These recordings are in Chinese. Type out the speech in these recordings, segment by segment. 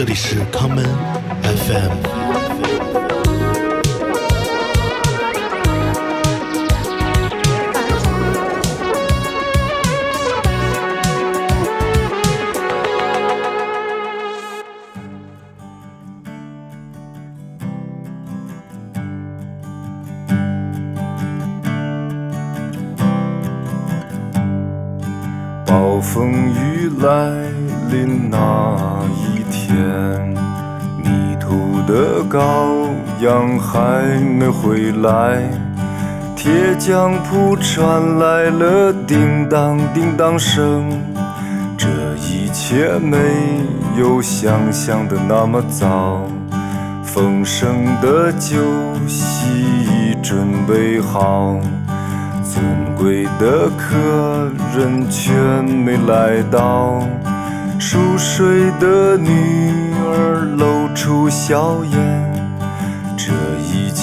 这里是康门 FM。还没回来，铁匠铺传来了叮当叮当声。这一切没有想象的那么糟，丰盛的酒席已准备好。尊贵的客人却没来到，熟睡的女儿露出笑颜。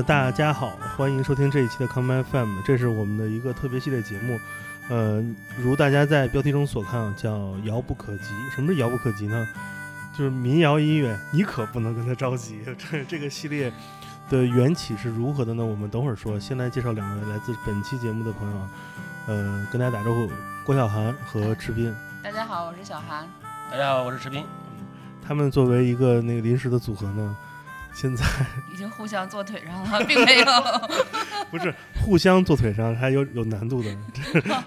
呃，大家好，欢迎收听这一期的康麦 FM，这是我们的一个特别系列节目。呃，如大家在标题中所看，叫“遥不可及”。什么是遥不可及呢？就是民谣音乐，你可不能跟他着急。这这个系列的缘起是如何的呢？我们等会儿说。先来介绍两位来自本期节目的朋友，呃，跟大家打招呼，郭晓涵和池斌。大家好，我是小韩。大家好，我是池斌。他们作为一个那个临时的组合呢，现在已经互相坐腿上了，并没有。不是互相坐腿上，还有有难度的，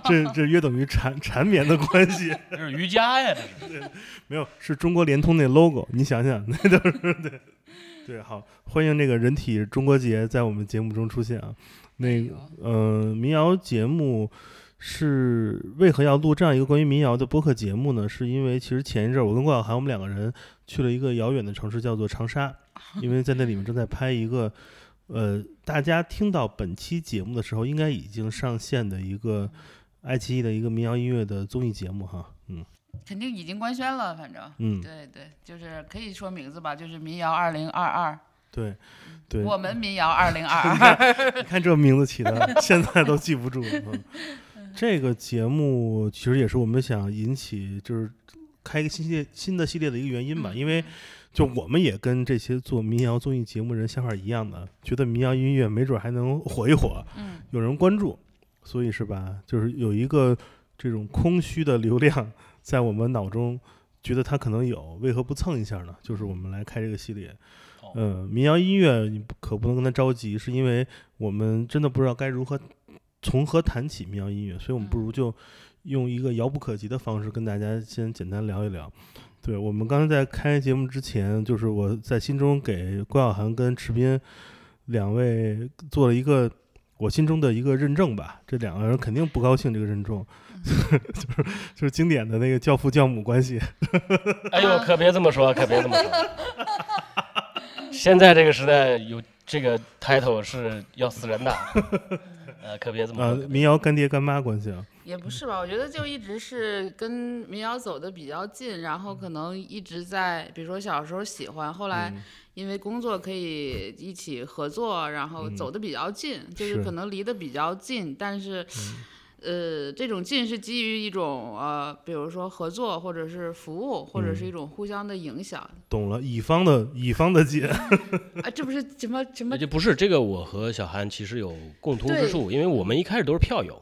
这这这约等于缠缠绵的关系。这是瑜伽呀，这是。没有，是中国联通那 logo，你想想，那都是对对。好，欢迎这个人体中国结在我们节目中出现啊。那个呃，民谣节目是为何要录这样一个关于民谣的播客节目呢？是因为其实前一阵我跟郭晓涵我们两个人去了一个遥远的城市，叫做长沙，因为在那里面正在拍一个。呃，大家听到本期节目的时候，应该已经上线的一个爱奇艺的一个民谣音乐的综艺节目哈，嗯，肯定已经官宣了，反正，嗯，对对，就是可以说名字吧，就是民谣二零二二，对，对，我们民谣二零二二，你看这名字起的，现在都记不住。这个节目其实也是我们想引起，就是开一个新系列新的系列的一个原因吧，因为。就我们也跟这些做民谣综艺节目人想法一样的，觉得民谣音乐没准还能火一火，嗯，有人关注，所以是吧？就是有一个这种空虚的流量在我们脑中，觉得它可能有，为何不蹭一下呢？就是我们来开这个系列。嗯，民谣音乐你可不能跟他着急，是因为我们真的不知道该如何从何谈起民谣音乐，所以我们不如就用一个遥不可及的方式跟大家先简单聊一聊。对我们刚才在开节目之前，就是我在心中给郭晓涵跟池斌两位做了一个我心中的一个认证吧。这两个人肯定不高兴这个认证，就是就是经典的那个教父教母关系。哎呦，可别这么说，可别这么说。现在这个时代有这个 title 是要死人的，呃，可别这么呃。民谣干爹干妈关系啊。也不是吧，我觉得就一直是跟民谣走的比较近，然后可能一直在，比如说小时候喜欢，后来因为工作可以一起合作，然后走的比较近，就是。可能离得比较近，但是，呃，这种近是基于一种呃，比如说合作或者是服务，或者是一种互相的影响。懂了，乙方的乙方的近。啊，这不是什么什么？就不是这个，我和小韩其实有共通之处，因为我们一开始都是票友。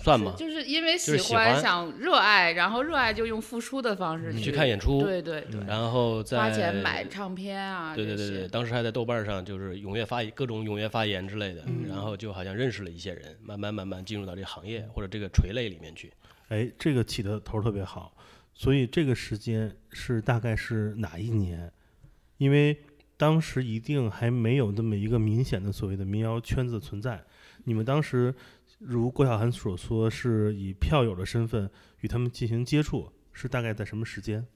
算吗？就是因为喜欢，想热爱，然后热爱就用付出的方式去看演出，对对对，然后再花钱买唱片啊，对对对对，当时还在豆瓣上就是踊跃发各种踊跃发言之类的，然后就好像认识了一些人，慢慢慢慢进入到这个行业或者这个垂类里面去。哎，这个起的头特别好，所以这个时间是大概是哪一年？因为当时一定还没有那么一个明显的所谓的民谣圈子存在，你们当时。如郭晓涵所说，是以票友的身份与他们进行接触，是大概在什么时间？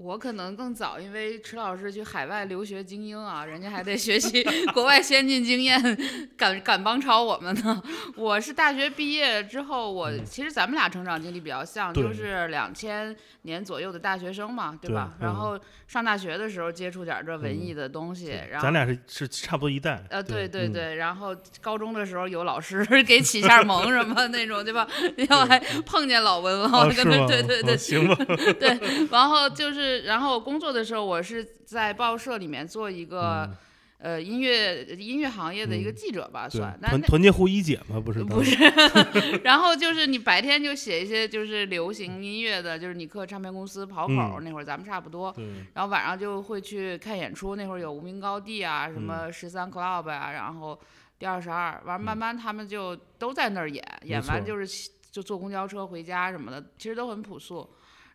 我可能更早，因为池老师去海外留学精英啊，人家还得学习 国外先进经验，赶赶帮超我们呢。我是大学毕业之后，我其实咱们俩成长经历比较像，就是两千年左右的大学生嘛，对吧？然后上大学的时候接触点这文艺的东西，然后咱俩是是差不多一代。呃，对对对，然后高中的时候有老师 给起下蒙什么那种，对吧？然后还碰见老文了，跟他对对对，行吧？对，然后就是。然后工作的时候，我是在报社里面做一个，呃，音乐音乐行业的一个记者吧，算。团团结湖一姐吗？不是，不是。然后就是你白天就写一些就是流行音乐的，就是尼克唱片公司跑口那会儿，咱们差不多。然后晚上就会去看演出，那会儿有无名高地啊，什么十三 club 啊，然后第二十二，完慢慢他们就都在那儿演，演完就是就坐公交车回家什么的，其实都很朴素。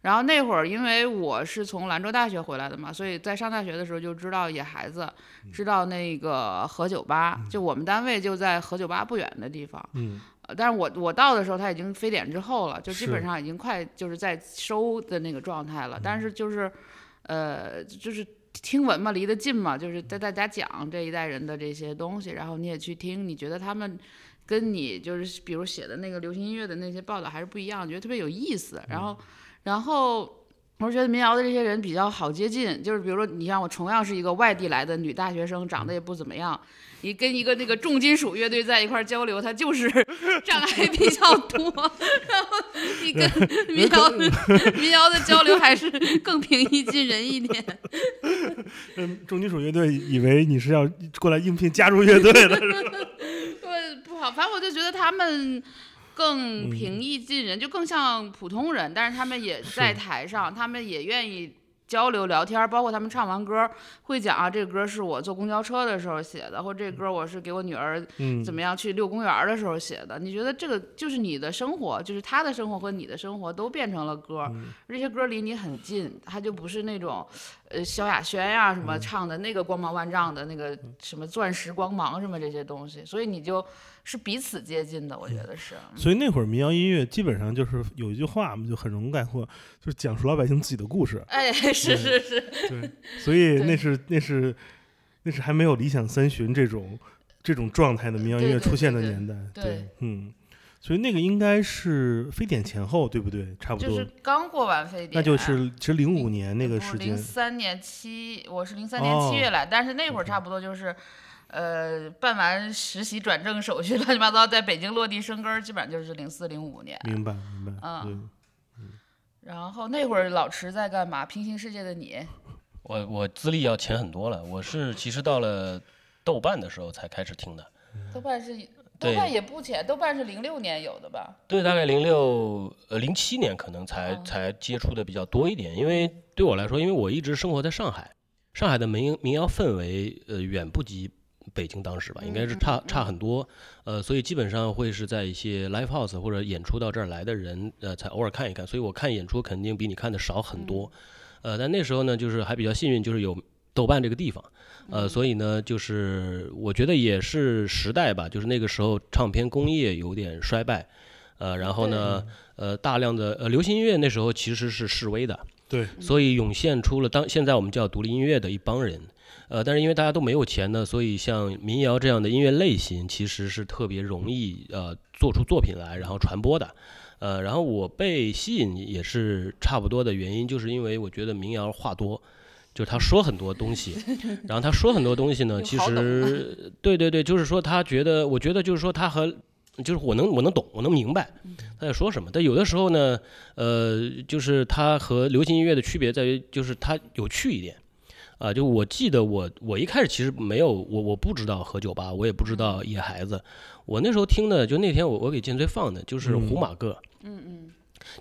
然后那会儿，因为我是从兰州大学回来的嘛，所以在上大学的时候就知道野孩子，知道那个何酒吧，就我们单位就在何酒吧不远的地方。嗯，但是我我到的时候他已经非典之后了，就基本上已经快就是在收的那个状态了。但是就是，呃，就是听闻嘛，离得近嘛，就是在大家讲这一代人的这些东西，然后你也去听，你觉得他们跟你就是比如写的那个流行音乐的那些报道还是不一样，觉得特别有意思，然后。然后我是觉得民谣的这些人比较好接近，就是比如说你像我同样是一个外地来的女大学生，长得也不怎么样，你跟一个那个重金属乐队在一块交流，他就是 障碍比较多。然后你跟民谣 民谣的交流还是更平易近人一点。嗯，重金属乐队以为你是要过来应聘加入乐队的。对，不好，反正我就觉得他们。更平易近人，就更像普通人，但是他们也在台上，他们也愿意交流聊天，包括他们唱完歌会讲啊，这歌是我坐公交车的时候写的，或这歌我是给我女儿怎么样去遛公园的时候写的。你觉得这个就是你的生活，就是他的生活和你的生活都变成了歌，这些歌离你很近，他就不是那种呃萧亚轩呀什么唱的那个光芒万丈的那个什么钻石光芒什么这些东西，所以你就。是彼此接近的，我觉得是。所以那会儿民谣音乐基本上就是有一句话嘛，就很容易概括，就是讲述老百姓自己的故事。哎，是是是。对，所以那是那是那是还没有理想三旬这种这种状态的民谣音乐出现的年代。对，嗯，所以那个应该是非典前后，对不对？差不多。就是刚过完非典。那就是其实零五年那个时间。零三年七，我是零三年七月来，但是那会儿差不多就是。呃，办完实习转正手续，乱七八糟，在北京落地生根，基本上就是零四零五年。明白，明白。嗯，然后那会儿老池在干嘛？平行世界的你。我我资历要浅很多了，我是其实到了豆瓣的时候才开始听的。豆瓣是豆瓣也不浅，豆瓣是零六年有的吧？对，大概零六呃零七年可能才才接触的比较多一点，因为对我来说，因为我一直生活在上海，上海的民民谣氛围呃远不及。北京当时吧，应该是差差很多，呃，所以基本上会是在一些 live house 或者演出到这儿来的人，呃，才偶尔看一看。所以我看演出肯定比你看的少很多，呃，但那时候呢，就是还比较幸运，就是有豆瓣这个地方，呃，所以呢，就是我觉得也是时代吧，就是那个时候唱片工业有点衰败，呃，然后呢，呃，大量的呃流行音乐那时候其实是示威的，对，所以涌现出了当现在我们叫独立音乐的一帮人。呃，但是因为大家都没有钱呢，所以像民谣这样的音乐类型其实是特别容易呃做出作品来，然后传播的。呃，然后我被吸引也是差不多的原因，就是因为我觉得民谣话多，就是他说很多东西，然后他说很多东西呢，其实对对对，就是说他觉得，我觉得就是说他和就是我能我能懂，我能明白他在说什么。但有的时候呢，呃，就是他和流行音乐的区别在于，就是他有趣一点。啊，就我记得我我一开始其实没有我我不知道何酒吧，我也不知道野孩子，我那时候听的就那天我我给建崔放的就是胡马哥，嗯嗯，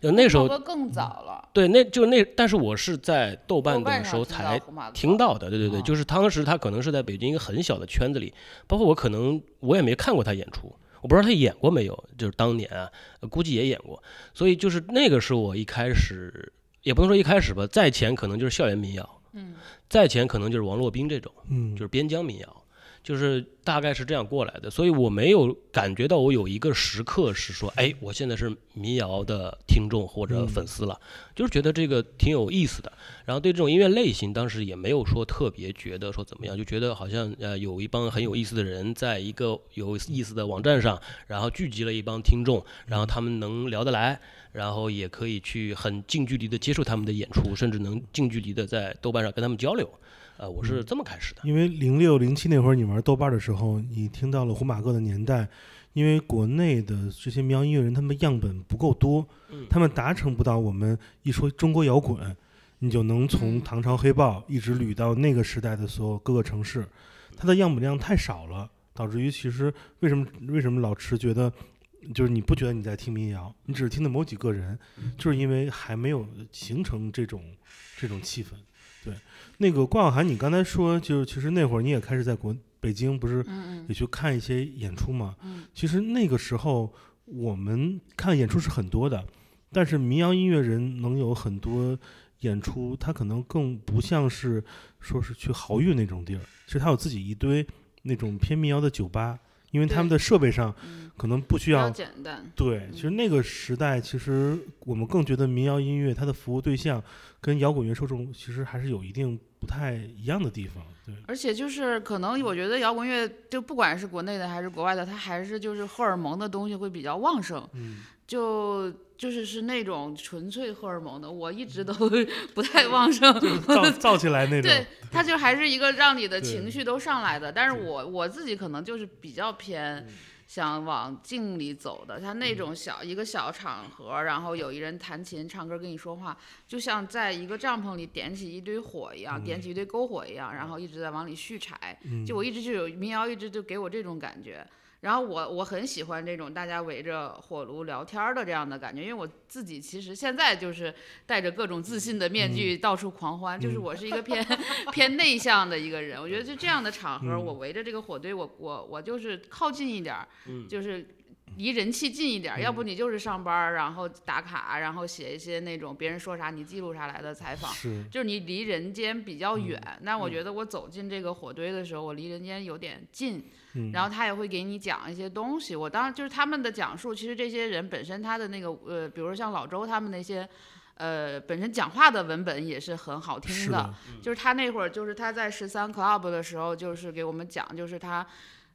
就那时候更早了，对，那就那但是我是在豆瓣的时候才听到的，对对对，就是当时他可能是在北京一个很小的圈子里，包括我可能我也没看过他演出，我不知道他演过没有，就是当年啊，估计也演过，所以就是那个是我一开始也不能说一开始吧，在前可能就是校园民谣。嗯，再前可能就是王洛宾这种，嗯，就是边疆民谣，就是大概是这样过来的，所以我没有感觉到我有一个时刻是说，哎，我现在是民谣的听众或者粉丝了，就是觉得这个挺有意思的。然后对这种音乐类型，当时也没有说特别觉得说怎么样，就觉得好像呃有一帮很有意思的人，在一个有意思的网站上，然后聚集了一帮听众，然后他们能聊得来，然后也可以去很近距离的接受他们的演出，甚至能近距离的在豆瓣上跟他们交流。呃，我是这么开始的。因为零六零七那会儿你玩豆瓣的时候，你听到了胡马哥的年代，因为国内的这些民谣音乐人，他们样本不够多，他们达成不到我们一说中国摇滚，你就能从唐朝黑豹一直捋到那个时代的所有各个城市，它的样本量太少了，导致于其实为什么为什么老迟觉得，就是你不觉得你在听民谣，你只是听的某几个人，就是因为还没有形成这种这种气氛。对，那个关晓涵，你刚才说，就是其实那会儿你也开始在国北京，不是也去看一些演出嘛？嗯，其实那个时候我们看演出是很多的，但是民谣音乐人能有很多演出，他可能更不像是说是去豪运那种地儿，其实他有自己一堆那种偏民谣的酒吧，因为他们的设备上可能不需要简单。对，其实那个时代，其实我们更觉得民谣音乐它的服务对象。跟摇滚乐受众其实还是有一定不太一样的地方，对。而且就是可能我觉得摇滚乐就不管是国内的还是国外的，它还是就是荷尔蒙的东西会比较旺盛，嗯，就就是是那种纯粹荷尔蒙的，我一直都不太旺盛，造造起来那种。对，它就还是一个让你的情绪都上来的。但是我我自己可能就是比较偏。想往静里走的，他那种小一个小场合，然后有一人弹琴、唱歌跟你说话，就像在一个帐篷里点起一堆火一样，点起一堆篝火一样，然后一直在往里续柴。就我一直就有民谣，一直就给我这种感觉。然后我我很喜欢这种大家围着火炉聊天的这样的感觉，因为我自己其实现在就是戴着各种自信的面具到处狂欢，就是我是一个偏偏内向的一个人。我觉得就这样的场合，我围着这个火堆，我我我就是靠近一点儿，就是离人气近一点儿。要不你就是上班，然后打卡，然后写一些那种别人说啥你记录下来的采访，就是你离人间比较远。那我觉得我走进这个火堆的时候，我离人间有点近。然后他也会给你讲一些东西，我当然就是他们的讲述，其实这些人本身他的那个呃，比如说像老周他们那些，呃，本身讲话的文本也是很好听的，就是他那会儿就是他在十三 club 的时候，就是给我们讲，就是他。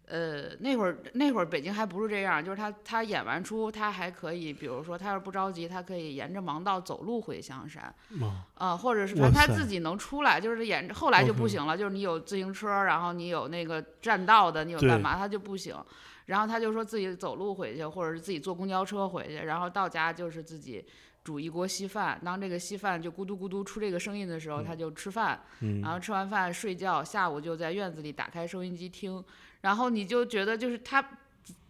呃，那会儿那会儿北京还不是这样，就是他他演完出，他还可以，比如说他要是不着急，他可以沿着盲道走路回香山，啊，或者是反正他自己能出来，就是沿着后来就不行了，就是你有自行车，然后你有那个占道的，你有干嘛，他就不行，然后他就说自己走路回去，或者是自己坐公交车回去，然后到家就是自己煮一锅稀饭，当这个稀饭就咕嘟咕嘟出这个声音的时候，他就吃饭，然后吃完饭睡觉，下午就在院子里打开收音机听。然后你就觉得，就是他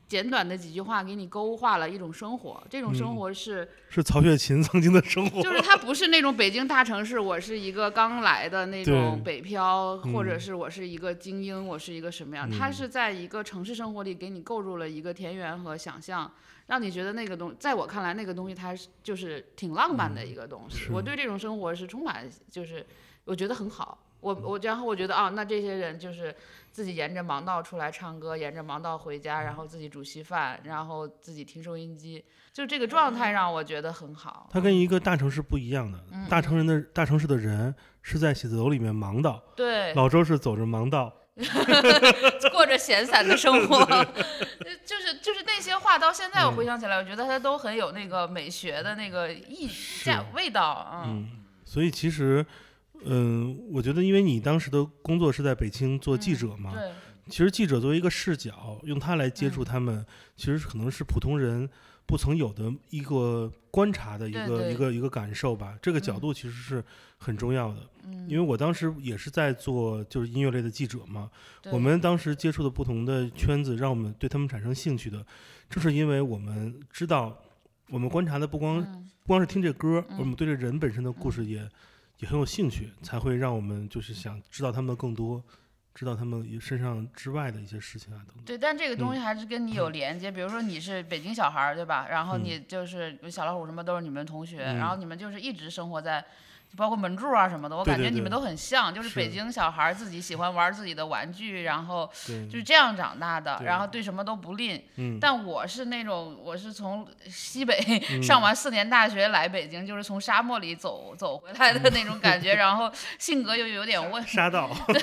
简短的几句话给你勾画了一种生活，这种生活是是曹雪芹曾经的生活，就是他不是那种北京大城市，我是一个刚来的那种北漂，或者是我是一个精英，我是一个什么样？他是在一个城市生活里给你构筑了一个田园和想象，让你觉得那个东，在我看来那个东西它是就是挺浪漫的一个东西。我对这种生活是充满，就是我觉得很好。我我然后我觉得啊，那这些人就是自己沿着盲道出来唱歌，沿着盲道回家，然后自己煮稀饭，然后自己听收音机，就这个状态让我觉得很好。他跟一个大城市不一样的，大城人的大城市的人是在写字楼里面盲道，对，老周是走着盲道 过着闲散的生活，就是就是那些话，到现在我回想起来，我觉得他都很有那个美学的那个意价味道，嗯，所以其实。嗯，我觉得，因为你当时的工作是在北京做记者嘛，对，其实记者作为一个视角，用它来接触他们，其实可能是普通人不曾有的一个观察的一个一个一个感受吧。这个角度其实是很重要的，因为我当时也是在做就是音乐类的记者嘛，我们当时接触的不同的圈子，让我们对他们产生兴趣的，正是因为我们知道，我们观察的不光不光是听这歌，我们对这人本身的故事也。也很有兴趣，才会让我们就是想知道他们更多，知道他们身上之外的一些事情啊等等。对，但这个东西还是跟你有连接。比如说你是北京小孩儿，对吧？然后你就是小老虎什么都是你们同学，然后你们就是一直生活在包括门柱啊什么的，我感觉你们对对对都很像，就是是北京小孩儿自己喜欢玩自己的玩具，然后，就是这样长大的，然后对什么都不吝。嗯，但我是那种，我是从西北嗯 上完四年大学来北京，就是从沙漠里走走回来的那种感觉，然后性格又有点问，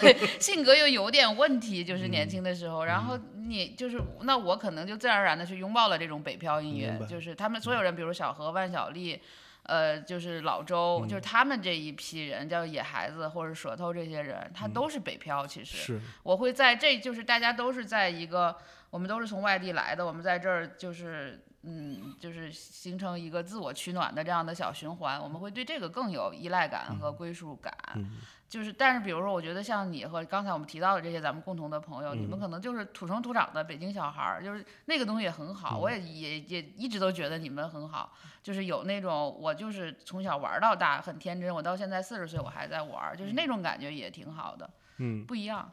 对，性格又有点问题，就是年嗯轻的时候，然后你就是那我可能就自然而然的去拥抱了这种北漂音乐，就是他们所有人，比如小何、万晓利。呃，就是老周，嗯就是他们这一批人，叫野孩子或者舌头这些人，他都是北漂。其实，是，我会在这就是大家都是在一个，我们都是从外地来的，我们在这儿就是嗯，就是形成一个自我取暖的这样的小循环，我们会对这个更有依赖感和归属感。嗯就是，但是比如说，我觉得像你和刚才我们提到的这些咱们共同的朋友，你嗯。们可能就是土生土长的北京小孩儿，就是那个东西也很好，嗯。我也也也一直都觉得你们很好，就是有那种我就是从小玩到大，很天真，我到现在四十岁我还在玩儿，就是那种感觉也挺好的，嗯，不一样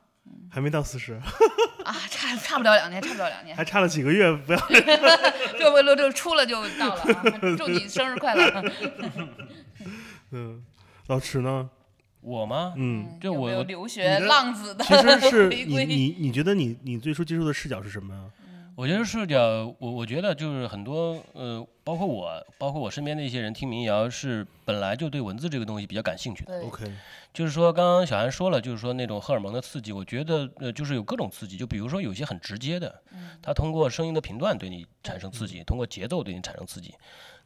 还没到四十，啊，差差不了两年，差不了两年，还差了几个月，不要，这 回就就出了就到了啊！祝你生日快乐！嗯，老池呢？我吗？嗯，有没有就我我留学浪子的其实是？你你你觉得你你最初接触的视角是什么呀？我觉得视角，我我觉得就是很多呃，包括我，包括我身边的一些人听民谣是本来就对文字这个东西比较感兴趣的。OK，就是说，刚刚小安说了，就是说那种荷尔蒙的刺激，我觉得呃，就是有各种刺激，就比如说有些很直接的，它通过声音的频段对你产生刺激，通过节奏对你产生刺激。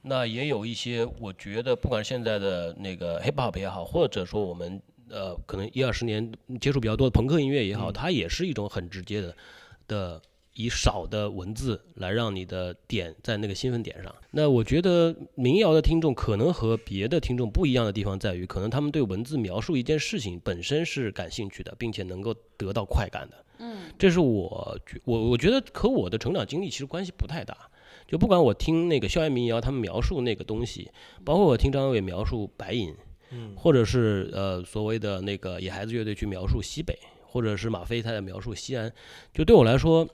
那也有一些，我觉得不管现在的那个 hip hop 也好，或者说我们呃可能一二十年接触比较多的朋克音乐也好，它也是一种很直接的的。以少的文字来让你的点在那个兴奋点上。那我觉得民谣的听众可能和别的听众不一样的地方在于，可能他们对文字描述一件事情本身是感兴趣的，并且能够得到快感的。嗯，这是我觉我我觉得和我的成长经历其实关系不太大。就不管我听那个校园民谣，他们描述那个东西，包括我听张伟描述白银，嗯或者是呃所谓的那个野孩子乐队去描述西北，或者是马飞他在描述西安，就对我来说，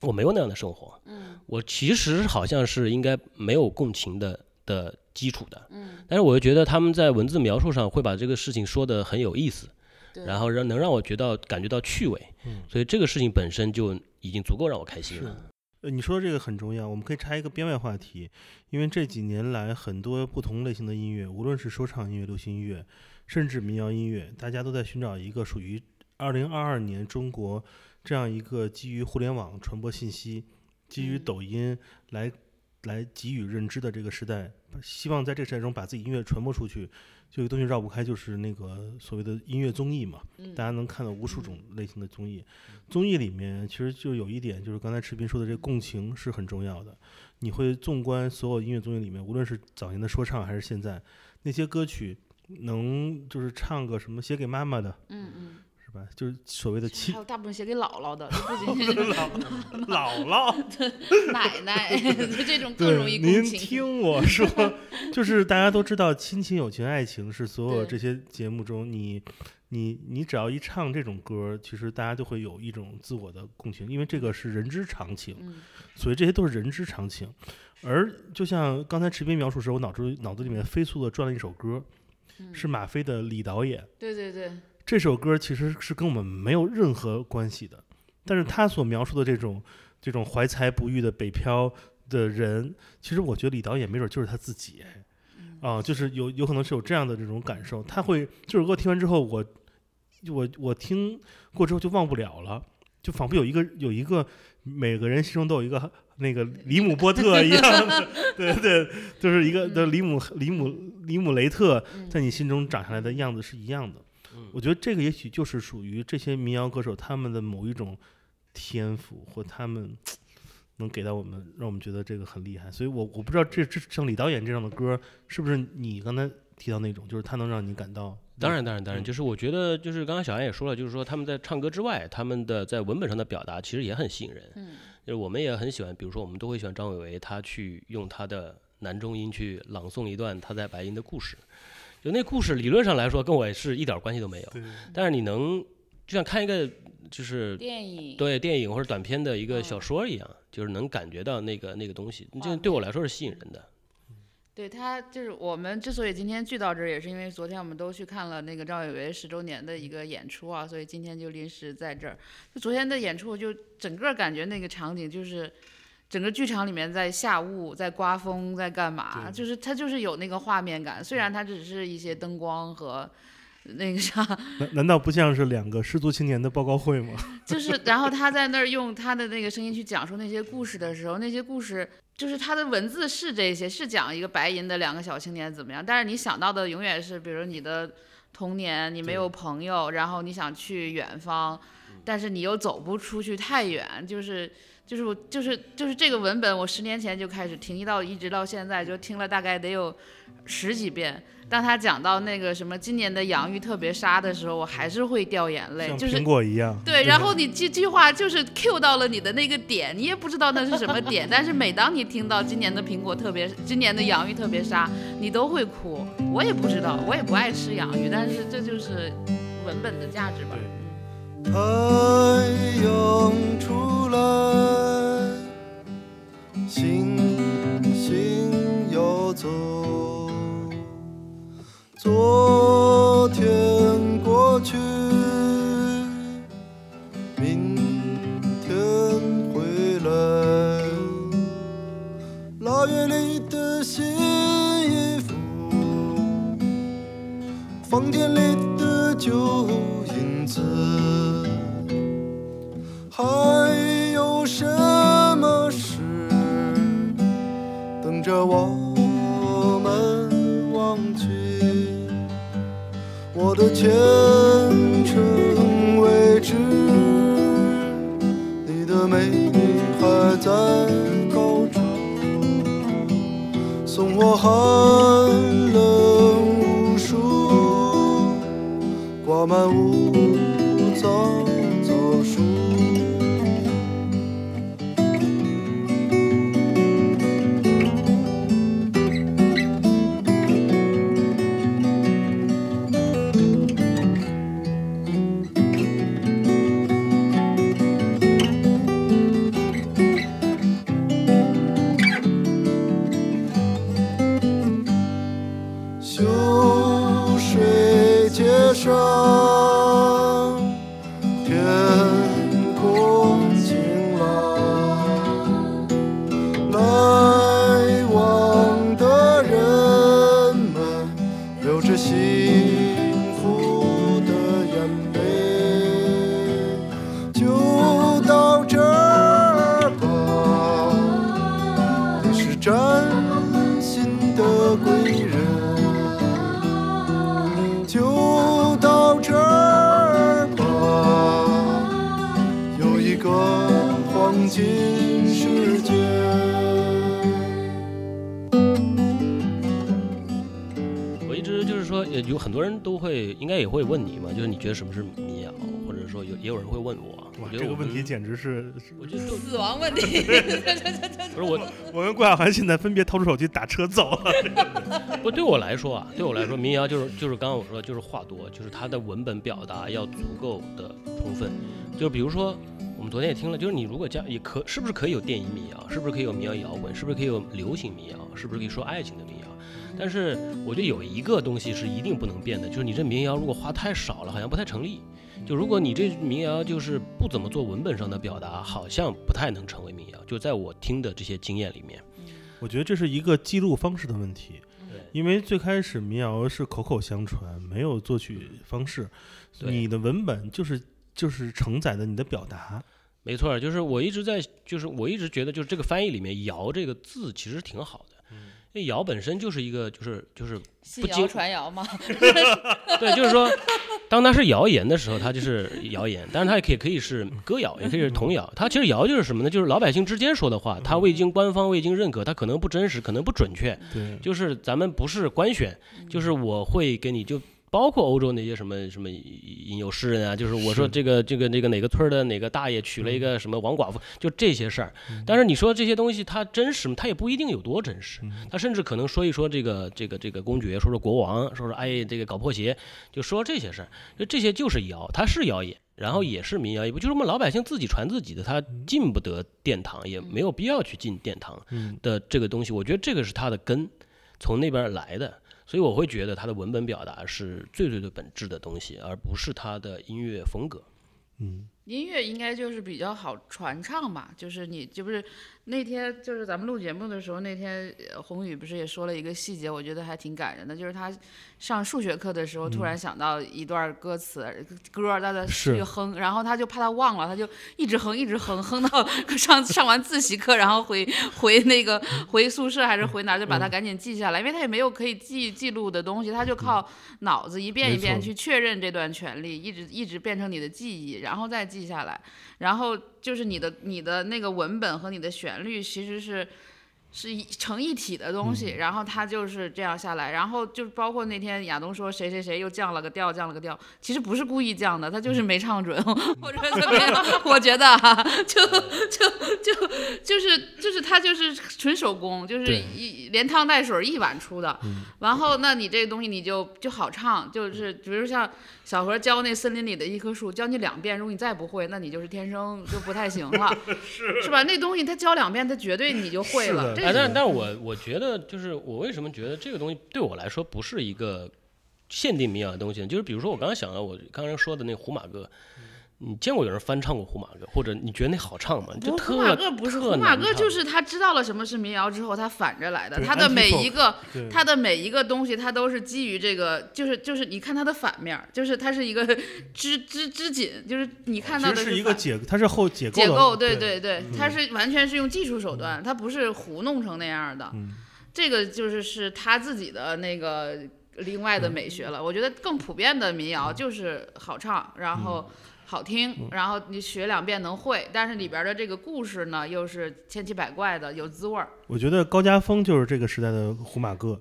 我没有那样的生活。嗯，我其实好像是应该没有共情的的基础的。嗯，但是我又觉得他们在文字描述上会把这个事情说得很有意思，对然后让能让我觉得感觉到趣味。嗯所以这个事情本身就已经足够让我开心了。呃，你说的这个很重要，我们可以插一个编外话题，因为这几年来很多不同类型的音乐，无论是说唱音乐、流行音乐，甚至民谣音乐，大家都在寻找一个属于二零二二年中国这样一个基于互联网传播信息、基于嗯抖音来来给予认知的这个时代，希望在这个时代中把自己音乐传播出去。就有个东西绕不开，就是那个所谓的音乐综艺嘛。嗯大家能看到无数种类型的综艺。综艺里面其实就有一点，就是刚才池斌说的，这个共情是很重要的。你会纵观所有音乐综艺里面，无论是早年的说唱还是现在那些歌曲，能就是唱个什么写给妈妈的，嗯嗯，是吧？就是所谓的亲还有大部分写给姥姥的，就不仅仅是姥姥。奶奶，这种更，容易共您。听我说，就是大家都知道，亲情、友情、爱情是所有这些节目中，你、你、你只要一唱这种歌，其实大家就会有一种自我的共情，因为这个是人之常情，嗯所以这些都是人之常情。而就像刚才池斌描述时，我脑子脑子里面飞速的转了一首歌，嗯，是马飞的《李导演》。对对对，这首歌其实是跟我们没有任何关系的，但是他所描述的这种这种怀才不遇的北漂的人，其实我觉得李导演没准就是他自己，哎啊，就是有有可能是有这样的这种感受，他会这首歌听完之后，我我我听过之后就忘不了了，就仿佛有一个有一个每个人心中都有一个那个里姆波特一样的，对对，就是一个的里姆里姆里姆雷特嗯。在你心中长下来的样子是一样的。嗯我觉得这个也许就是属于这些民谣歌手他们的某一种天赋，或他们 能给到我们，让我们觉得这个很厉害。所以我我不知道这这像李导演这样的歌，是不是你刚才提到那种，就是他能让你感到当然，当然，当然，嗯就是我觉得，就是刚刚小安也说了，就是说他们在唱歌之外，他们的在文本上的表达其实也很吸引人。嗯就是我们也很喜欢，比如说我们都会喜欢张伟伟，他去用他的男中音去朗诵一段他在白银的故事。就那故事理论上来说跟我是一点关系都没有，对但是你能就像看一个就是电影对电影或者短片的一个嗯小说一样，就是能感觉到那个那个东西，这对我来说是吸引人的。对他就是我们之所以今天聚到这儿，也是因为昨天我们都去看了那个赵伟伟十周年的一个演出啊，所以今天就临时在这儿。就昨天的演出，就整个感觉那个场景就是整个剧场里面在下雾，在刮风，在干嘛？就是它就是有那个画面感，虽然它只是一些灯光和。那个啥，难难道不像是两个失足青年的报告会吗？就是，然后他在那儿用他的那个声音去讲述那些故事的时候，那些故事就是他的文字是这些，是讲一个白银的两个小青年怎么样，但是你想到的永远是，比如你的童年，你没有朋友，然后你想去远方，但是你又走不出去太远，就是就是我就是就是这个文本，我十年前就开始听，一到一直到现在就听了大概得有十几遍。当他讲到那个什么今年的洋芋特别沙的时候，我还是会掉眼泪，就是苹果一样。对，然后你这句话就是 Q 到了你的那个点，你也不知道那是什么点，但是每当你听到今年的苹果特别，今年的洋芋特别沙，你都会哭。我也不知道，我也不爱吃洋芋，但是这就是文本的价值吧。太阳出来，星星要走。走应该也会问你嘛，就是你觉得什么是民谣，或者说有也有人会问我。我觉得这个问题简直是，我觉得死亡问题。不是我，我跟郭晓涵现在分别掏出手机打车走了。不，对我来说啊，对我来说，民谣就是就是刚刚我说就是话多，就是它的文本表达要足够的充分。就比如说我们昨天也听了，就是你如果加也可，是不是可以有电音民谣？是不是可以有民谣摇滚？是不是可以有流行民谣？是不是可以说爱情的民谣？但是我觉得有一个东西是一定不能变的，就是你这民谣如果花太少了，好像不太成立。就如果你这民谣就是不怎么做文本上的表达，好像不太能成为民谣。就在我听的这些经验里面，我觉得这是一个记录方式的问题。对，因为最开始民谣是口口相传，没有作曲方式，你的文本就是就是承载的你的表达。没错，就是我一直在，就是我一直觉得，就是这个翻译里面“谣”这个字其实挺好的。那谣本身就是一个，就是就是不经传谣嘛？对，就是说，当它是谣言的时候，它就是谣言；，但是它也可以可以是歌谣，也可以是童谣。它其实谣就是什么呢？就是老百姓之间说的话，它未经官方未经认可，它可能不真实，可能不准确。对，就是咱们不是官选，就是我会给你就。包括欧洲那些什么什么吟游诗人啊，就是我说这个这个那个哪个村的哪个大爷娶了一个什么王寡妇，就这些事儿。但是你说这些东西它真实吗？它也不一定有多真实。他甚至可能说一说这个这个这个公爵，说说国王，说说哎这个搞破鞋，就说这些事儿。就这些就是谣，它是谣言，然后也是民谣，也不就是我们老百姓自己传自己的，他进不得殿堂，也没有必要去进殿堂的这个东西。我觉得这个是它的根。从那边来的，所以我会觉得他的文本表达是最最最本质的东西，而不是他的音乐风格。嗯，音乐应该就是比较好传唱吧，就是你就不是那天就是咱们录节目的时候，那天呃宏宇不是也说了一个细节，我觉得还挺感人的，就是他上数学课的时候突然想到一段歌词、歌，他在去哼，然后他就怕他忘了，他就一直哼一直哼，哼到上上完自习课，然后回 回那个回宿舍还是回哪儿，就把它赶紧记下来，因为他也没有可以记记录的东西，他就靠脑子一遍一遍去确认这段旋律，一直一直变成你的记忆，然后再记下来。然后就是你的你的那个文本和你的旋律其实是是一成一体的东西，然后它就是这样下来，然后就包括那天亚东说谁谁谁又降了个调，降了个调，其实不是故意降的，他就是没唱准，或者怎么样，我觉得哈、就就就就是就是他就是纯手工，就是一连汤带水一碗出的，然后那你这个东西你就就好唱，就是比如像小何教那森林里的一棵树，教你两遍，如果你再不会，那你就是天生就不太行了，是。吧？那东西他教两遍，他绝对你就会了。哎，但但我我觉得就是我为什么觉得这个东西对我来说不是一个限定民谣的东西呢？就是比如说我刚刚想到我刚刚说的那个胡马歌，你见过有人翻唱过胡马歌，或者你觉得那好唱吗？就，特胡马哥不是胡马哥，就是他知道了什么是民谣之后，他反着来的。他的每一个，他的每一个东西，他都是基于这个，就是就是你看他的反面，就是他是一个织织织锦，就是你看到的反是一个解，它是后解构解构，对对对对，它是完全是用技术手段，他不是糊弄成那样的。嗯这个就是是他自己的那个另外的美学了。我觉得更普遍的民谣就是好唱，然后好听，然后你学两遍能会，但是里边的这个故事呢，又是千奇百怪的，有滋味儿。我觉得高家峰就是这个时代的胡马哥，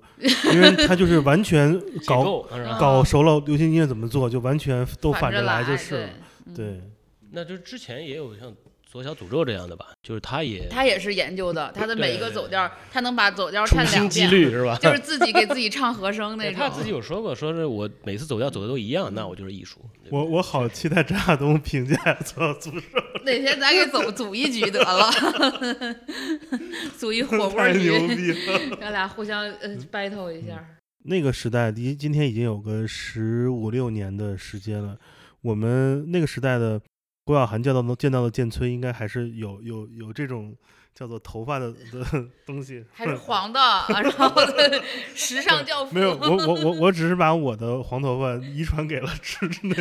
因为他就是完全搞？搞熟了流行音乐怎么做，就完全都反着着来就是了。对对，那就之前也有像左小诅咒这样的吧，就是他也他也是研究的，他的每一个走调，他能把走调处唱两遍，虑是吧？就是自己给自己唱和声 那种他自己。有说过，说是我每次走调走的都一样，那我就是艺术。我我好期待张亚东评价左小诅咒，哪天咱给组组一局得了，组一火锅太牛局，逼了。咱俩互相呃 battle 一下。那个时代，离今天已经有个十五六年的时间了。我们那个时代的郭晓涵见到的见到的建村，应该还是有有有这种叫做头发的的东西。还是 黄的，然后 时尚教父。没有，我我我我只是把我的黄头发遗传给了池那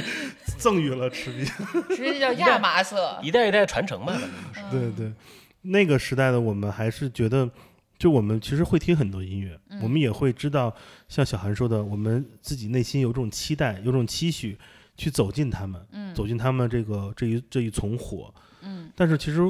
赠予了池碧。实际叫亚麻色。一代一代传承嘛，反正就是对对，那个时代的我们还是觉得，就我们其实会听很多音乐，我们也会知道，像小韩说的，我们自己内心有种期待，有种期许，去走进他们，嗯走进他们这个这一这一丛火。嗯但是其实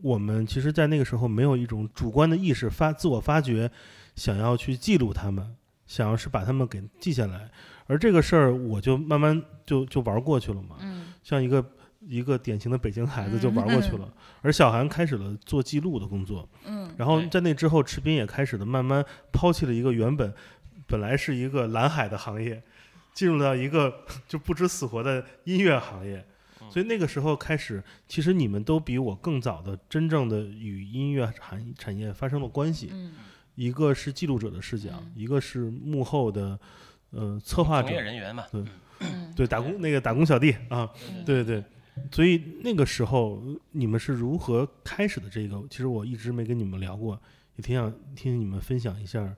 我们其实，在那个时候没有一种主观的意识发自我发掘，想要去记录他们，想要是把他们给记下来。而这个事儿，我就慢慢就就玩过去了嘛，嗯像一个一个典型的北京孩子就玩过去 了。而小韩开始了做记录的工作，嗯然后在那之后，池斌也开始了慢慢抛弃了一个原本本来是一个蓝海的行业，进入到一个 就不知死活的音乐行业。所以那个时候开始，其实你们都比我更早的真正的与音乐产产业发生了关系。嗯一个是记录者的视角，一个是幕后的呃策划者从业，人员嘛，对嗯对打工那个打工小弟啊，嗯对对对。所以那个时候你们是如何开始的？这个其实我一直没跟你们聊过，也挺想听你们分享一下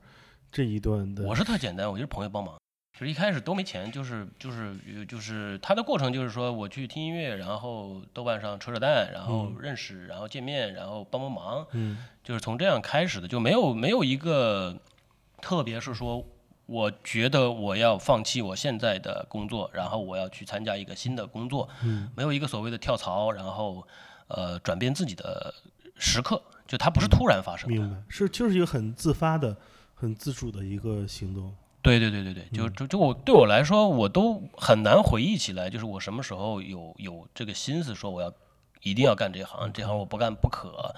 这一段的。我是特简单，我就是朋友帮忙。就是一开始都没钱，就是就是就是他的过程就是说我去听音乐，然后豆瓣上扯扯淡，然后认识，然后见面，然后帮帮忙，嗯就是从这样开始的，就没有没有一个，特别是说，我觉得我要放弃我现在的工作，然后我要去参加一个新的工作，嗯没有一个所谓的跳槽，然后呃转变自己的时刻，就它不是突然发生的。明白，是就是一个很自发的、很自主的一个行动。对对对对对，就就就我对我来说，我都很难回忆起来，就是我什么时候有有这个心思说我要一定要干这行，这行我不干不可，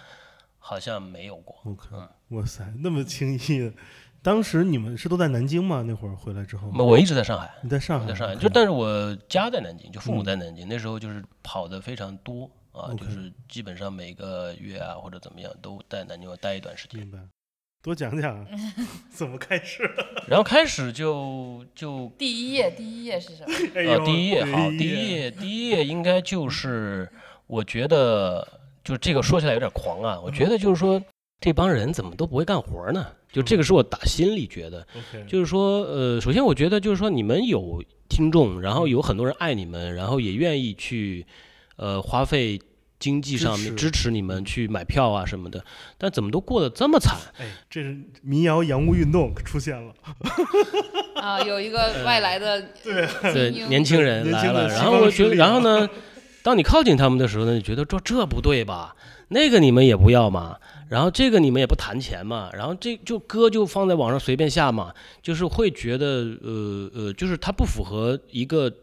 好像没有过。OK，嗯哇塞，那么轻易。当时你们是都在南京吗？那会儿回来之后，我一直在上海。你在上海？在上海，就但是我家在南京，就父母嗯在南京，那时候就是跑的非常多啊，就是基本上每个月啊或者怎么样都在南京待一段时间。明白。多讲讲 怎么开始。然后开始就就第一页，第一页是什么？哎呃，第一页好，第第一页第一页应该就是我觉得就这个说起来有点狂啊，我觉得就是说这帮人怎么都不会干活呢？就这个是我打心里觉得，OK，就是说呃，首先我觉得就是说你们有听众，然后有很多人爱你们，然后也愿意去呃花费。经济上面支持你们去买票啊什么的，但怎么都过得这么惨？哎，这是民谣洋务运动出现了。啊，有一个外来的对对年轻人来了，然后我觉得，然后呢，当你靠近他们的时候呢，你觉得这这不对吧？那个你们也不要嘛，然后这个你们也不谈钱嘛，然后这就歌就放在网上随便下嘛，就是会觉得呃呃，就是它不符合一个。